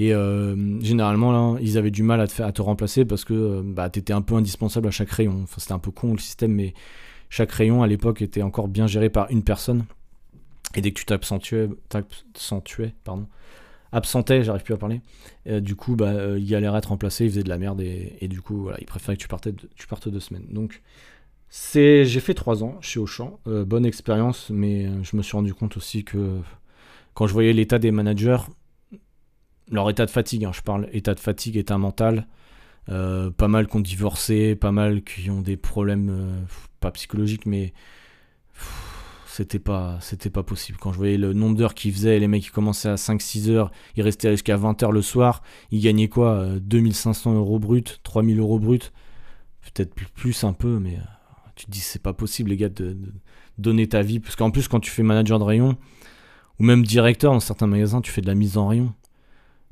Et euh, généralement ils avaient du mal à te, remplacer parce que euh, bah, t'étais un peu indispensable à chaque rayon. Enfin c'était un peu con le système mais Chaque rayon à l'époque était encore bien géré par une personne. Et dès que tu t'absentuais, pardon, absentais, j'arrive plus à parler, euh, du coup, bah, il allait être remplacé, il faisait de la merde, et, du coup, il préférait que tu, tu partes deux semaines. Donc, j'ai fait trois ans chez Auchan, bonne expérience, mais je me suis rendu compte aussi que quand je voyais l'état des managers, leur état de fatigue, hein, je parle état de fatigue, état mental, pas mal qui ont divorcé, pas mal qui ont des problèmes, pas psychologiques, mais c'était pas pas possible. Quand je voyais le nombre d'heures qu'ils faisaient les mecs qui commençaient à 5-6 heures ils restaient jusqu'à 20 heures le soir ils gagnaient quoi 2500 euh, euros brut 3000 euros brut? Peut-être plus un peu mais euh, tu te dis c'est pas possible les gars de, donner ta vie. Parce qu'en plus quand tu fais manager de rayon ou même directeur dans certains magasins tu fais de la mise en rayon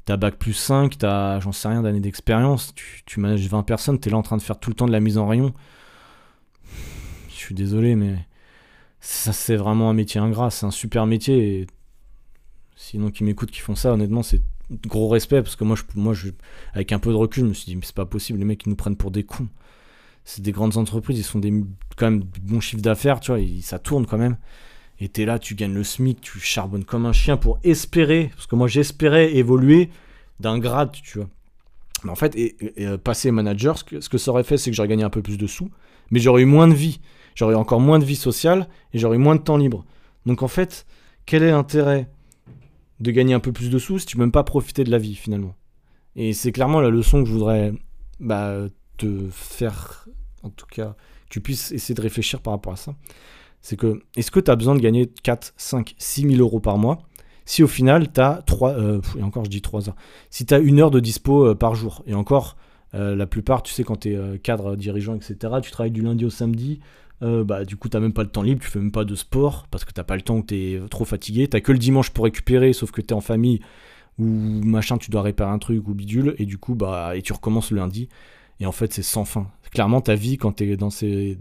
t'as bac plus 5 t'as j'en sais rien d'années d'expérience tu, manages 20 personnes t'es là en train de faire tout le temps de la mise en rayon je suis désolé mais ça c'est vraiment un métier ingrat, c'est un super métier. Sinon, qui m'écoutent, qui font ça, honnêtement, c'est gros respect parce que moi, je, moi avec un peu de recul, je me suis dit, mais c'est pas possible, les mecs, ils nous prennent pour des cons. C'est des grandes entreprises, ils font des, quand même bons chiffres d'affaires, tu vois, ça tourne quand même. Et t'es là, tu gagnes le SMIC, tu charbonnes comme un chien pour espérer, parce que moi j'espérais évoluer d'un grade, tu vois. Mais en fait, et, euh, passer manager, ce que, ça aurait fait, c'est que j'aurais gagné un peu plus de sous, mais j'aurais eu moins de vie j'aurais encore moins de vie sociale et j'aurais moins de temps libre. Donc en fait, quel est l'intérêt de gagner un peu plus de sous si tu peux même pas profiter de la vie finalement? Et c'est clairement la leçon que je voudrais bah, te faire, en tout cas, que tu puisses essayer de réfléchir par rapport à ça. C'est que, est-ce que tu as besoin de gagner 4, 5, 6 000 euros par mois si au final tu as 3, euh, et encore je dis 3 heures, si tu as une heure de dispo euh, par jour, et encore, euh, la plupart, tu sais, quand tu es cadre, dirigeant, etc., tu travailles du lundi au samedi, euh, bah, du coup, t'as même pas le temps libre, tu fais même pas de sport parce que t'as pas le temps ou t'es trop fatigué. T'as que le dimanche pour récupérer, sauf que t'es en famille ou machin, tu dois réparer un truc ou bidule, et du coup, bah, et tu recommences le lundi. Et en fait, c'est sans fin. Clairement, ta vie, quand t'es dans ces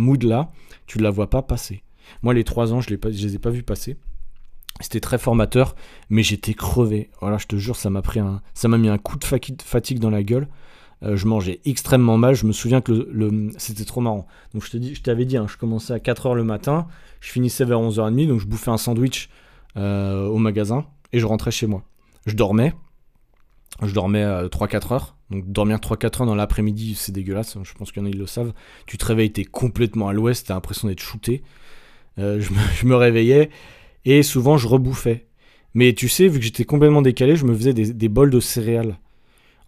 moods-là, tu ne la vois pas passer. Moi, les trois ans, je, je les ai pas vus passer. C'était très formateur, mais j'étais crevé. Voilà, je te jure, ça m'a pris un, ça m'a mis un coup de fatigue dans la gueule. Euh, je mangeais extrêmement mal. Je me souviens que le, c'était trop marrant. Donc je te dis, je t'avais dit, hein, je commençais à 4h le matin, je finissais vers 11h30, donc je bouffais un sandwich euh, au magasin et je rentrais chez moi. Je dormais. Je dormais 3-4 heures. Donc dormir 3-4 heures dans l'après-midi, c'est dégueulasse. Je pense qu'il y en a, ils le savent. Tu te réveilles, t'es complètement à l'ouest, t'as l'impression d'être shooté. Euh, je, me, réveillais et souvent je rebouffais. Mais tu sais, vu que j'étais complètement décalé, je me faisais des, bols de céréales.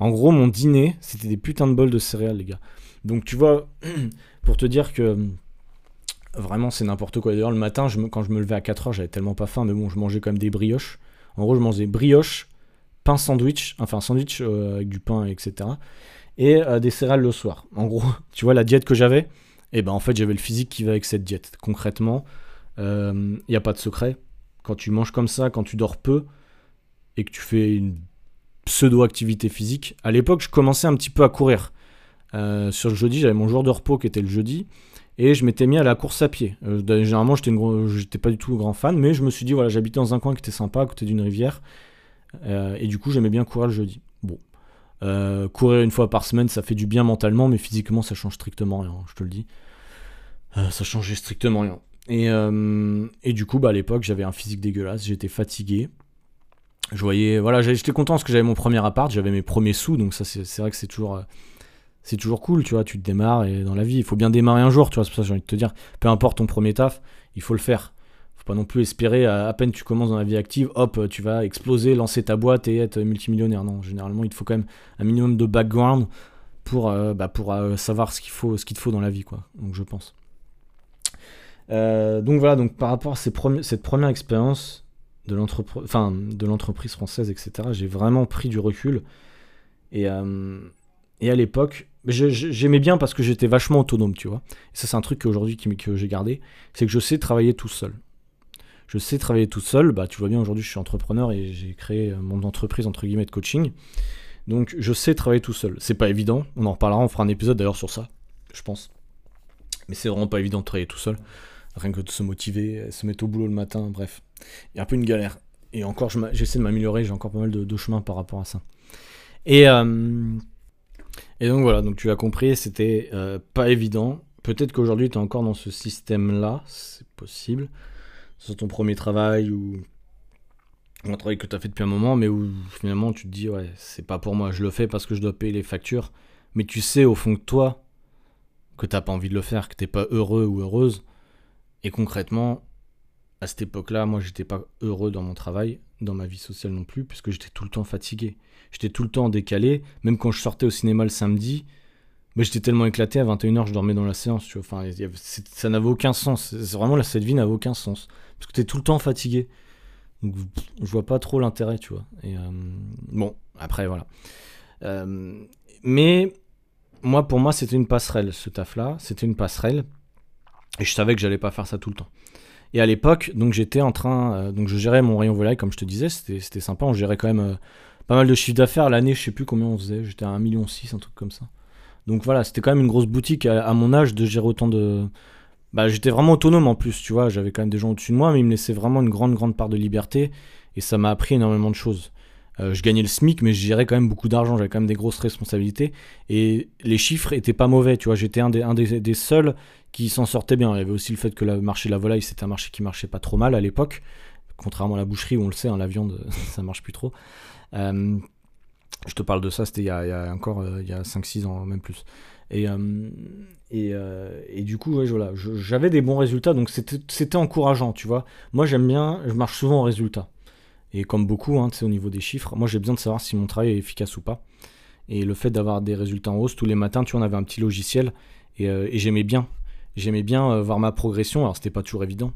En gros, mon dîner, c'était des putains de bols de céréales, les gars. Donc, tu vois, pour te dire que vraiment, c'est n'importe quoi. D'ailleurs, le matin, quand je me levais à 4h, j'avais tellement pas faim, mais bon, je mangeais quand même des brioches. En gros, je mangeais brioche, pain sandwich, enfin, sandwich euh, avec du pain, etc. Et euh, des céréales le soir. En gros, tu vois, la diète que j'avais, eh ben en fait, j'avais le physique qui va avec cette diète. Concrètement, il euh, n'y a pas de secret. Quand tu manges comme ça, quand tu dors peu, et que tu fais une pseudo-activité physique. À l'époque, je commençais un petit peu à courir. Sur le jeudi, j'avais mon jour de repos qui était le jeudi. Et je m'étais mis à la course à pied. Généralement, j'étais pas du tout grand fan, mais je me suis dit, voilà, j'habitais dans un coin qui était sympa, à côté d'une rivière. Euh, et du coup, j'aimais bien courir le jeudi. Bon. courir une fois par semaine, ça fait du bien mentalement, mais physiquement, ça change strictement rien, je te le dis. ça changeait strictement rien. Et, et du coup, bah, à l'époque, j'avais un physique dégueulasse, j'étais fatigué je voyais, voilà, j'étais content parce que j'avais mon premier appart, j'avais mes premiers sous, donc ça c'est vrai que c'est toujours, euh, c'est toujours cool, tu vois, tu te démarres et dans la vie, il faut bien démarrer un jour, tu vois, c'est pour ça que j'ai envie de te dire, peu importe ton premier taf, il faut le faire. Faut pas non plus espérer, à, peine tu commences dans la vie active, hop, tu vas exploser, lancer ta boîte et être multimillionnaire. Non, généralement, il te faut quand même un minimum de background pour, euh, bah, pour euh, savoir ce qu'il faut, ce qu'il te faut dans la vie, quoi. Donc je pense. donc voilà, donc par rapport à cette première expérience, de l'entreprise française, etc., j'ai vraiment pris du recul. Et, euh, et à l'époque, j'aimais bien parce que j'étais vachement autonome, tu vois. Et ça, c'est un truc qu'aujourd'hui que j'ai gardé, c'est que je sais travailler tout seul. Je sais travailler tout seul. Bah, tu vois bien, aujourd'hui, je suis entrepreneur et j'ai créé mon entreprise, entre guillemets, de coaching. Donc, je sais travailler tout seul. C'est pas évident. On en reparlera, on fera un épisode d'ailleurs sur ça, je pense. Mais c'est vraiment pas évident de travailler tout seul. Rien que de se motiver, se mettre au boulot le matin, bref il y a un peu une galère. Et encore, j'essaie de m'améliorer, j'ai encore pas mal de, chemin par rapport à ça. Et, euh, et donc voilà, donc tu as compris, c'était euh, pas évident. peut-être qu'aujourd'hui tu es encore dans ce système-là, c'est possible. Sur ton premier travail ou un travail que tu as fait depuis un moment, mais où finalement tu te dis, ouais, c'est pas pour moi, je le fais parce que je dois payer les factures. Mais tu sais au fond de toi que t'as pas envie de le faire, que t'es pas heureux ou heureuse. Et concrètement, à cette époque-là, moi j'étais pas heureux dans mon travail, dans ma vie sociale non plus, puisque j'étais tout le temps fatigué. J'étais tout le temps décalé, même quand je sortais au cinéma le samedi, mais j'étais tellement éclaté, à 21h je dormais dans la séance, tu vois. Enfin, ça n'avait aucun sens. Vraiment, cette vie n'avait aucun sens. Parce que t'es tout le temps fatigué. Donc je vois pas trop l'intérêt, tu vois. Et euh, bon, après voilà. Euh, mais moi, pour moi, c'était une passerelle, ce taf-là. C'était une passerelle. Et je savais que j'allais pas faire ça tout le temps. Et à l'époque, donc j'étais en train, euh, donc je gérais mon rayon volaille, comme je te disais, c'était sympa. On gérait quand même pas mal de chiffre d'affaires. L'année, je sais plus combien on faisait. J'étais à 1,6 million, un truc comme ça. Donc voilà, c'était quand même une grosse boutique à, mon âge de gérer autant de. Bah, j'étais vraiment autonome en plus, tu vois. J'avais quand même des gens au-dessus de moi, mais ils me laissaient vraiment une grande, grande part de liberté. Et ça m'a appris énormément de choses. Euh, je gagnais le SMIC, mais je gérais quand même beaucoup d'argent, j'avais quand même des grosses responsabilités. Et les chiffres étaient pas mauvais, tu vois. J'étais un, des, un des, seuls qui s'en sortait bien. Il y avait aussi le fait que le marché de la volaille, c'était un marché qui marchait pas trop mal à l'époque. Contrairement à la boucherie, où on le sait, hein, la viande, ça marche plus trop. Euh, je te parle de ça, c'était il, y a encore euh, il y a 5-6 ans, même plus. Et, et, et, du coup, voilà, j'avais des bons résultats, donc c'était encourageant, tu vois. Moi, j'aime bien, je marche souvent en résultat. Et comme beaucoup, hein, au niveau des chiffres, moi j'ai besoin de savoir si mon travail est efficace ou pas. Et le fait d'avoir des résultats en hausse tous les matins, tu vois, on avait un petit logiciel et, euh, j'aimais bien. J'aimais bien euh, voir ma progression. Alors c'était pas toujours évident,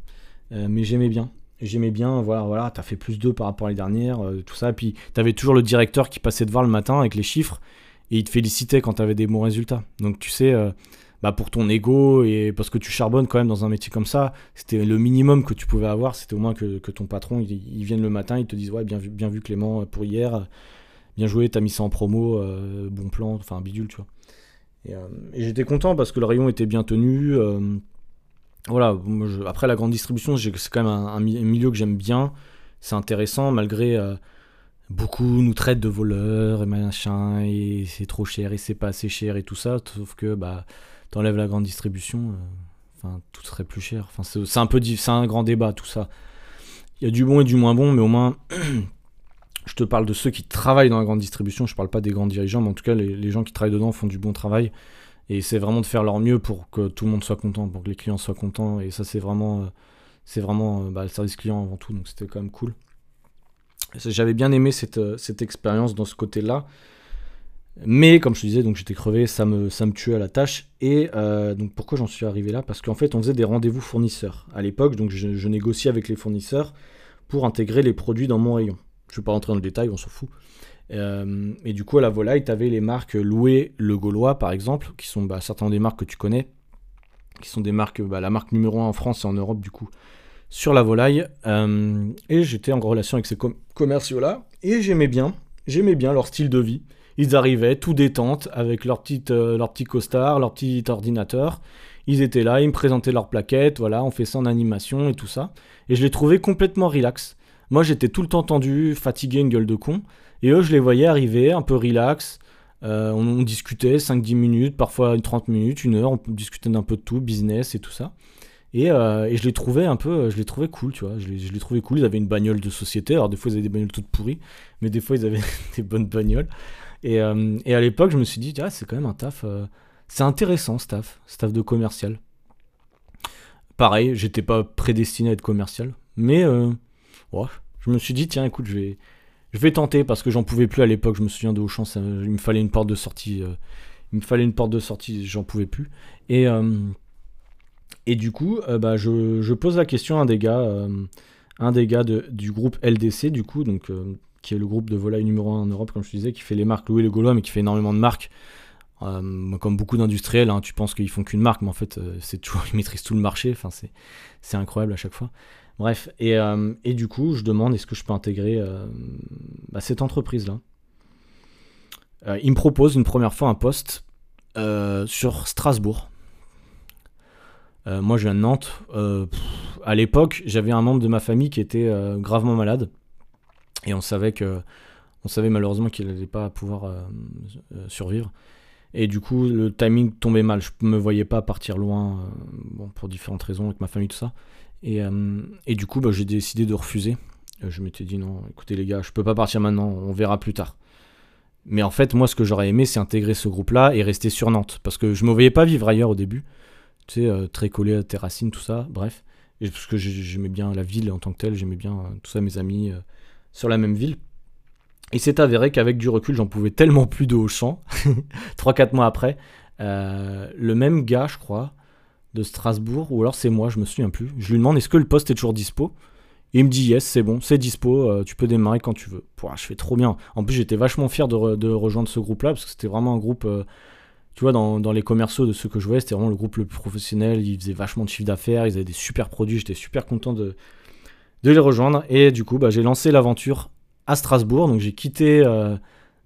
euh, mais j'aimais bien. J'aimais bien, voilà, voilà, t'as fait plus 2 par rapport à l'année dernière, tout ça. Et puis t'avais toujours le directeur qui passait devant le matin avec les chiffres et il te félicitait quand t'avais des bons résultats. Donc tu sais, bah, pour ton ego et parce que tu charbonnes quand même dans un métier comme ça, c'était le minimum que tu pouvais avoir, c'était au moins que, ton patron, il, vienne le matin, il te dise ouais bien vu, bien vu Clément pour hier, bien joué, t'as mis ça en promo, euh, bon plan, enfin bidule, tu vois. Et, euh, j'étais content parce que le rayon était bien tenu. Euh, voilà, après la grande distribution, c'est quand même un, milieu que j'aime bien, c'est intéressant malgré beaucoup nous traitent de voleurs et machin, et c'est trop cher et c'est pas assez cher et tout ça, sauf que bah t'enlèves la grande distribution, euh, tout serait plus cher. Enfin c'est un peu c'est un grand débat tout ça. Il y a du bon et du moins bon, mais au moins je te parle de ceux qui travaillent dans la grande distribution. Je parle pas des grands dirigeants, mais en tout cas les, gens qui travaillent dedans font du bon travail. Et c'est vraiment de faire leur mieux pour que tout le monde soit content, pour que les clients soient contents. Et ça c'est vraiment euh, c'est vraiment euh, bah, le service client avant tout, donc c'était quand même cool. J'avais bien aimé cette, cette expérience dans ce côté-là. Mais comme je te disais, donc j'étais crevé, ça me, ça me tuait à la tâche. Et euh, donc pourquoi j'en suis arrivé là? Parce qu'en fait, on faisait des rendez-vous fournisseurs à l'époque. Donc je, négociais avec les fournisseurs pour intégrer les produits dans mon rayon. Je ne vais pas rentrer dans le détail, on s'en fout. Euh, et du coup, à la volaille, tu avais les marques Loué, Le Gaulois, par exemple, qui sont bah, certaines des marques que tu connais, qui sont des marques, bah, la marque numéro 1 en France et en Europe, du coup, sur la volaille. Euh, et j'étais en relation avec ces commerciaux-là. Et j'aimais bien, j'aimais bien leur style de vie ils arrivaient tout détente avec leur, petite, euh, leur petit costard, leur petit ordinateur. Ils étaient là, ils me présentaient leurs plaquettes, voilà, on fait ça en animation et tout ça. Et je les trouvais complètement relax. Moi, j'étais tout le temps tendu, fatigué, une gueule de con. Et eux, je les voyais arriver un peu relax. Euh, on, discutait 5-10 minutes, parfois 30 minutes, une heure. On discutait d'un peu de tout, business et tout ça. Et, euh, et, je les trouvais un peu, je les trouvais cool, tu vois. Je les, je trouvais cool. Ils avaient une bagnole de société. Alors des fois ils avaient des bagnoles toutes pourries, mais des fois ils avaient des bonnes bagnoles. Euh, et, à l'époque, je me suis dit, ah, c'est quand même un taf. Euh, c'est intéressant, ce taf, ce taf de commercial. Pareil, j'étais pas prédestiné à être commercial. Mais euh, je me suis dit, tiens, écoute, je vais, je vais tenter parce que j'en pouvais plus à l'époque. Je me souviens de Auchan, il me fallait une porte de sortie. il me fallait une porte de sortie, j'en pouvais plus. Et, et du coup, bah, je, pose la question à un des gars, un des gars du groupe LDC, du coup, donc qui est le groupe de volaille numéro 1 en Europe, comme je te disais, qui fait les marques Louis le Gaulois, mais qui fait énormément de marques. Euh, comme beaucoup d'industriels, hein, tu penses qu'ils font qu'une marque, mais en fait, euh, ils maîtrisent tout le marché. Enfin, c'est incroyable à chaque fois. Bref, et, euh, et, du coup, je demande est-ce que je peux intégrer bah, cette entreprise-là? il me propose une première fois un poste sur Strasbourg. Moi, je viens de Nantes. à l'époque, j'avais un membre de ma famille qui était gravement malade. Et on savait que, on savait malheureusement qu'il n'allait pas pouvoir euh, euh, survivre. Et du coup, le timing tombait mal. Je me voyais pas partir loin, euh, bon, pour différentes raisons, avec ma famille, tout ça. Et, euh, et du coup, bah, j'ai décidé de refuser. Euh, je m'étais dit non, écoutez les gars, je peux pas partir maintenant, on verra plus tard. Mais en fait, moi, ce que j'aurais aimé, c'est intégrer ce groupe-là et rester sur Nantes. Parce que je me voyais pas vivre ailleurs au début. Tu sais, très collé à tes racines, tout ça, bref. Et parce que j'aimais bien la ville en tant que telle, j'aimais bien tout ça, mes amis sur la même ville. Il s'est avéré qu'avec du recul, j'en pouvais tellement plus de Auchan, 3-4 mois après. Euh, le même gars, je crois, de Strasbourg, ou alors c'est moi, je me souviens plus. Je lui demande est-ce que le poste est toujours dispo? Il me dit yes, c'est bon, c'est dispo, euh, tu peux démarrer quand tu veux. Pouah, je fais trop bien. En plus, j'étais vachement fier de, rejoindre ce groupe-là, parce que c'était vraiment un groupe, euh, tu vois, dans, les commerciaux de ceux que je voyais, c'était vraiment le groupe le plus professionnel. Ils faisaient vachement de chiffre d'affaires, ils avaient des super produits, j'étais super content de, de les rejoindre. Et du coup, bah, j'ai lancé l'aventure à Strasbourg. Donc j'ai quitté euh,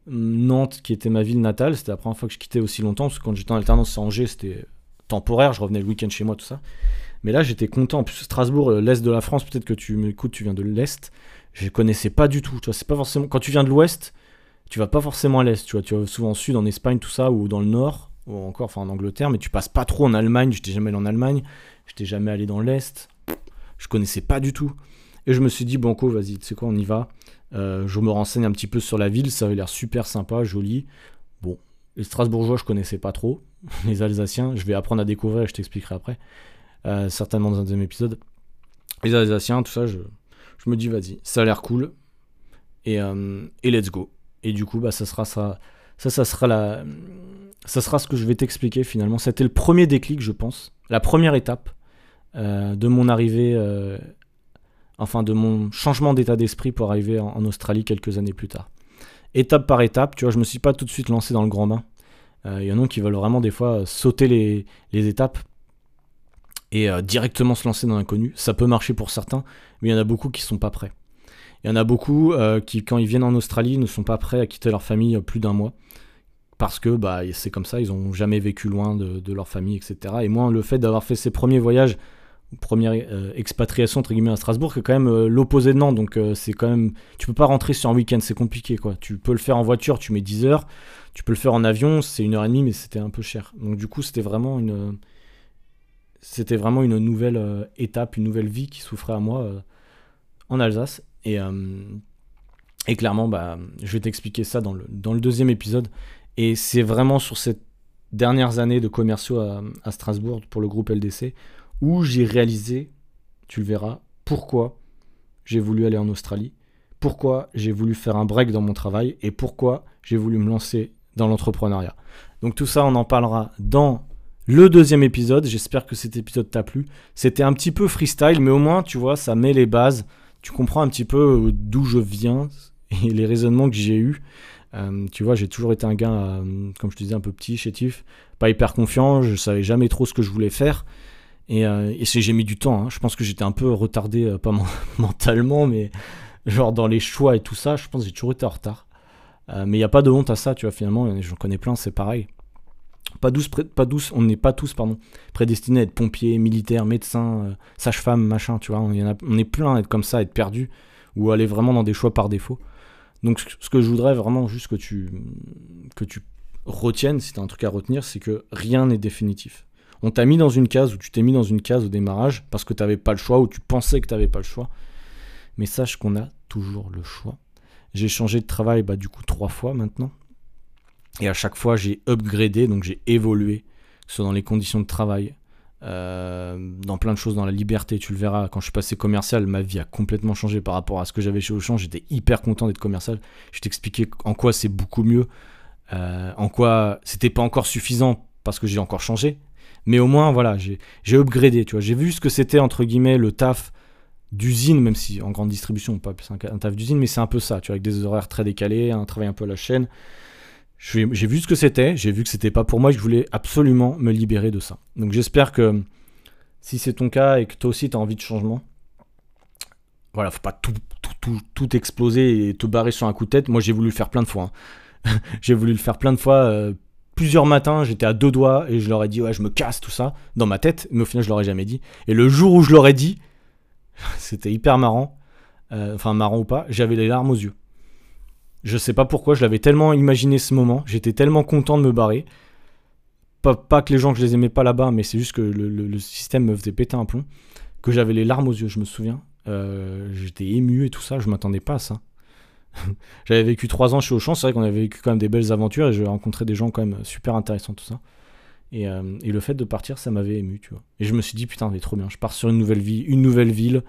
Nantes, qui était ma ville natale. C'était la première fois que je quittais aussi longtemps, parce que quand j'étais en alternance à Angers, c'était temporaire. Je revenais le week-end chez moi, tout ça. Mais là, j'étais content. En plus, Strasbourg, euh, l'est de la France, peut-être que tu m'écoutes, tu viens de l'est. Je connaissais pas du tout. C'est pas forcément. Quand tu viens de l'ouest, tu vas pas forcément à l'est. Tu vois, tu vas souvent au sud, en Espagne, tout ça, ou dans le nord, ou encore, enfin en Angleterre, mais tu passes pas trop en Allemagne. J'étais jamais allé en Allemagne. J'étais jamais allé dans l'est. Je connaissais pas du tout. Et je me suis dit, Banco, vas-y, tu sais quoi, on y va. Euh, je me renseigne un petit peu sur la ville, ça avait l'air super sympa, joli. Bon, les Strasbourgeois, je connaissais pas trop. Les Alsaciens, je vais apprendre à découvrir et je t'expliquerai après. Euh, certainement dans un deuxième épisode. Les Alsaciens, tout ça, je, me dis, vas-y, ça a l'air cool. Et, euh, et, let's go. Et du coup, bah, ça sera ça. Ça, sera la. Ça sera ce que je vais t'expliquer finalement. C'était le premier déclic, je pense. La première étape de mon arrivée enfin de mon changement d'état d'esprit pour arriver en, Australie quelques années plus tard. Étape par étape, tu vois, je me suis pas tout de suite lancé dans le grand bain. Il euh, y en a qui veulent vraiment des fois sauter les, étapes et euh, directement se lancer dans l'inconnu. Ça peut marcher pour certains, mais il y en a beaucoup qui sont pas prêts. Il y en a beaucoup euh, qui, quand ils viennent en Australie, ne sont pas prêts à quitter leur famille plus d'un mois. Parce que bah, c'est comme ça, ils n'ont jamais vécu loin de, leur famille, etc. Et moi, le fait d'avoir fait ces premiers voyages première euh, expatriation entre guillemets à Strasbourg, qui est quand même euh, l'opposé de Nantes. Donc euh, c'est quand même, tu peux pas rentrer sur un week-end, c'est compliqué quoi. Tu peux le faire en voiture, tu mets 10 heures. Tu peux le faire en avion, c'est une heure et demie, mais c'était un peu cher. Donc du coup, c'était vraiment une, c'était vraiment une nouvelle étape, une nouvelle vie qui souffrait à moi en Alsace. Et, et clairement, bah, je vais t'expliquer ça dans le, dans le deuxième épisode. Et c'est vraiment sur ces dernières années de commerciaux à, à Strasbourg pour le groupe LDC où j'ai réalisé, tu le verras, pourquoi j'ai voulu aller en Australie, pourquoi j'ai voulu faire un break dans mon travail et pourquoi j'ai voulu me lancer dans l'entrepreneuriat. Donc tout ça, on en parlera dans le deuxième épisode. J'espère que cet épisode t'a plu. C'était un petit peu freestyle, mais au moins, tu vois, ça met les bases. Tu comprends un petit peu euh, d'où je viens et les raisonnements que j'ai eus. Euh, tu vois, j'ai toujours été un gars, euh, comme je te disais, un peu petit, chétif, pas hyper confiant. Je savais jamais trop ce que je voulais faire. Et, j'ai mis du temps. Hein. Je pense que j'étais un peu retardé, pas mentalement, mais genre dans les choix et tout ça, je pense que j'ai toujours été en retard. Mais il n'y a pas de honte à ça, tu vois, finalement, j'en connais plein, c'est pareil. Pas douce, pas douce, on n'est pas tous, prédestinés à être pompiers, militaires, médecins, sage-femme, machin, tu vois. On, y en est plein à être comme ça, à être perdu, ou aller vraiment dans des choix par défaut. Donc ce que je voudrais vraiment juste que tu, que tu retiennes, si tu as un truc à retenir, c'est que rien n'est définitif. On t'a mis dans une case ou tu t'es mis dans une case au démarrage parce que tu n'avais pas le choix ou tu pensais que tu n'avais pas le choix. Mais sache qu'on a toujours le choix. J'ai changé de travail bah, du coup trois fois maintenant. Et à chaque fois, j'ai upgradé, donc j'ai évolué, que ce soit dans les conditions de travail, euh, dans plein de choses, dans la liberté. Tu le verras, quand je suis passé commercial, ma vie a complètement changé par rapport à ce que j'avais chez Auchan. J'étais hyper content d'être commercial. Je t'expliquais en quoi c'est beaucoup mieux, euh, en quoi c'était pas encore suffisant parce que j'ai encore changé. Mais au moins, voilà, j'ai upgradé, tu vois. J'ai vu ce que c'était, entre guillemets, le taf d'usine, même si en grande distribution, pas un, taf d'usine, mais c'est un peu ça, tu vois, avec des horaires très décalés, un travail un peu à la chaîne. J'ai vu ce que c'était, j'ai vu que c'était pas pour moi, je voulais absolument me libérer de ça. Donc j'espère que si c'est ton cas et que toi aussi tu as envie de changement, voilà, faut pas tout, tout, tout, tout, exploser et te barrer sur un coup de tête. Moi j'ai voulu le faire plein de fois. Hein. j'ai voulu le faire plein de fois. Euh, plusieurs matins, j'étais à deux doigts et je leur ai dit ouais, je me casse tout ça dans ma tête, mais au final je l'aurais jamais dit. Et le jour où je l'aurais dit, c'était hyper marrant, euh, enfin marrant ou pas, j'avais les larmes aux yeux. Je sais pas pourquoi, je l'avais tellement imaginé ce moment, j'étais tellement content de me barrer. pas, que les gens je les aimais pas là-bas, mais c'est juste que le, système me faisait péter un plomb, que j'avais les larmes aux yeux, je me souviens. Euh, j'étais ému et tout ça, je m'attendais pas à ça. J'avais vécu trois ans chez Auchan, c'est vrai qu'on avait vécu quand même des belles aventures et j'ai rencontré des gens quand même super intéressants, tout ça. Et, euh, et le fait de partir, ça m'avait ému, tu vois. Et je me suis dit, putain, mais trop bien, je pars sur une nouvelle vie, une nouvelle ville.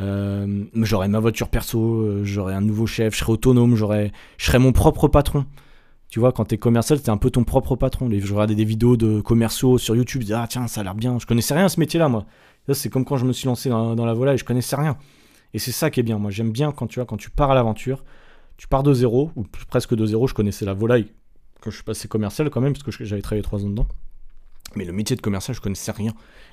Euh, j'aurai ma voiture perso, euh, j'aurai un nouveau chef, je serai autonome, je serai mon propre patron. Tu vois, quand t'es commercial, t'es un peu ton propre patron. Je regardais des vidéos de commerciaux sur YouTube, je disais, ah tiens, ça a l'air bien. Je connaissais rien à ce métier-là, moi. C'est comme quand je me suis lancé dans, dans la volaille, je connaissais rien. Et c'est ça qui est bien. Moi, j'aime bien quand tu vois, quand tu pars à l'aventure, tu pars de zéro, ou presque de zéro. Je connaissais la volaille quand je suis passé commercial quand même, parce que j'avais travaillé trois ans dedans. Mais le métier de commercial, je connaissais rien.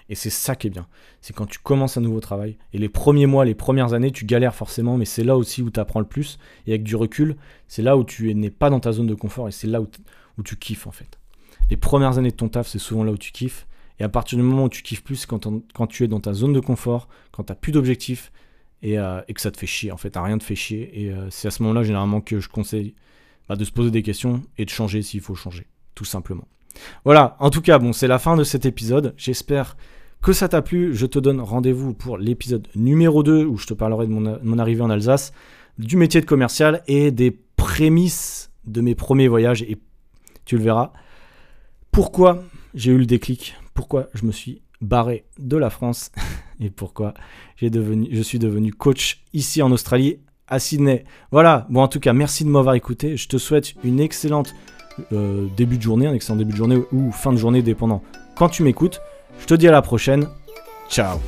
Et c'est ça qui est bien. C'est quand tu commences un nouveau travail. Et les premiers mois, les premières années, tu galères forcément, mais c'est là aussi où tu apprends le plus. Et avec du recul, c'est là où tu n'es pas dans ta zone de confort et c'est là où, tu kiffes en fait. Les premières années de ton taf, c'est souvent là où tu kiffes. Et à partir du moment où tu kiffes plus, quand, quand, tu es dans ta zone de confort, quand tu n'as plus d'objectifs, euh, et, que ça te fait chier. En fait, rien te fait chier. Et euh, c'est à ce moment-là, généralement, que je conseille bah, de se poser des questions et de changer s'il faut changer. Tout simplement. Voilà, en tout cas, bon, c'est la fin de cet épisode. J'espère que ça t'a plu. Je te donne rendez-vous pour l'épisode numéro 2 où je te parlerai de mon, arrivée en Alsace, du métier de commercial et des prémices de mes premiers voyages. Et tu le verras. Pourquoi j'ai eu le déclic? Pourquoi je me suis barré de la France? Et pourquoi devenu, je suis devenu coach ici en Australie, à Sydney. Voilà, bon en tout cas, merci de m'avoir écouté. Je te souhaite une excellente euh, début de journée, un excellent début de journée ou fin de journée dépendant quand tu m'écoutes. Je te dis à la prochaine. Ciao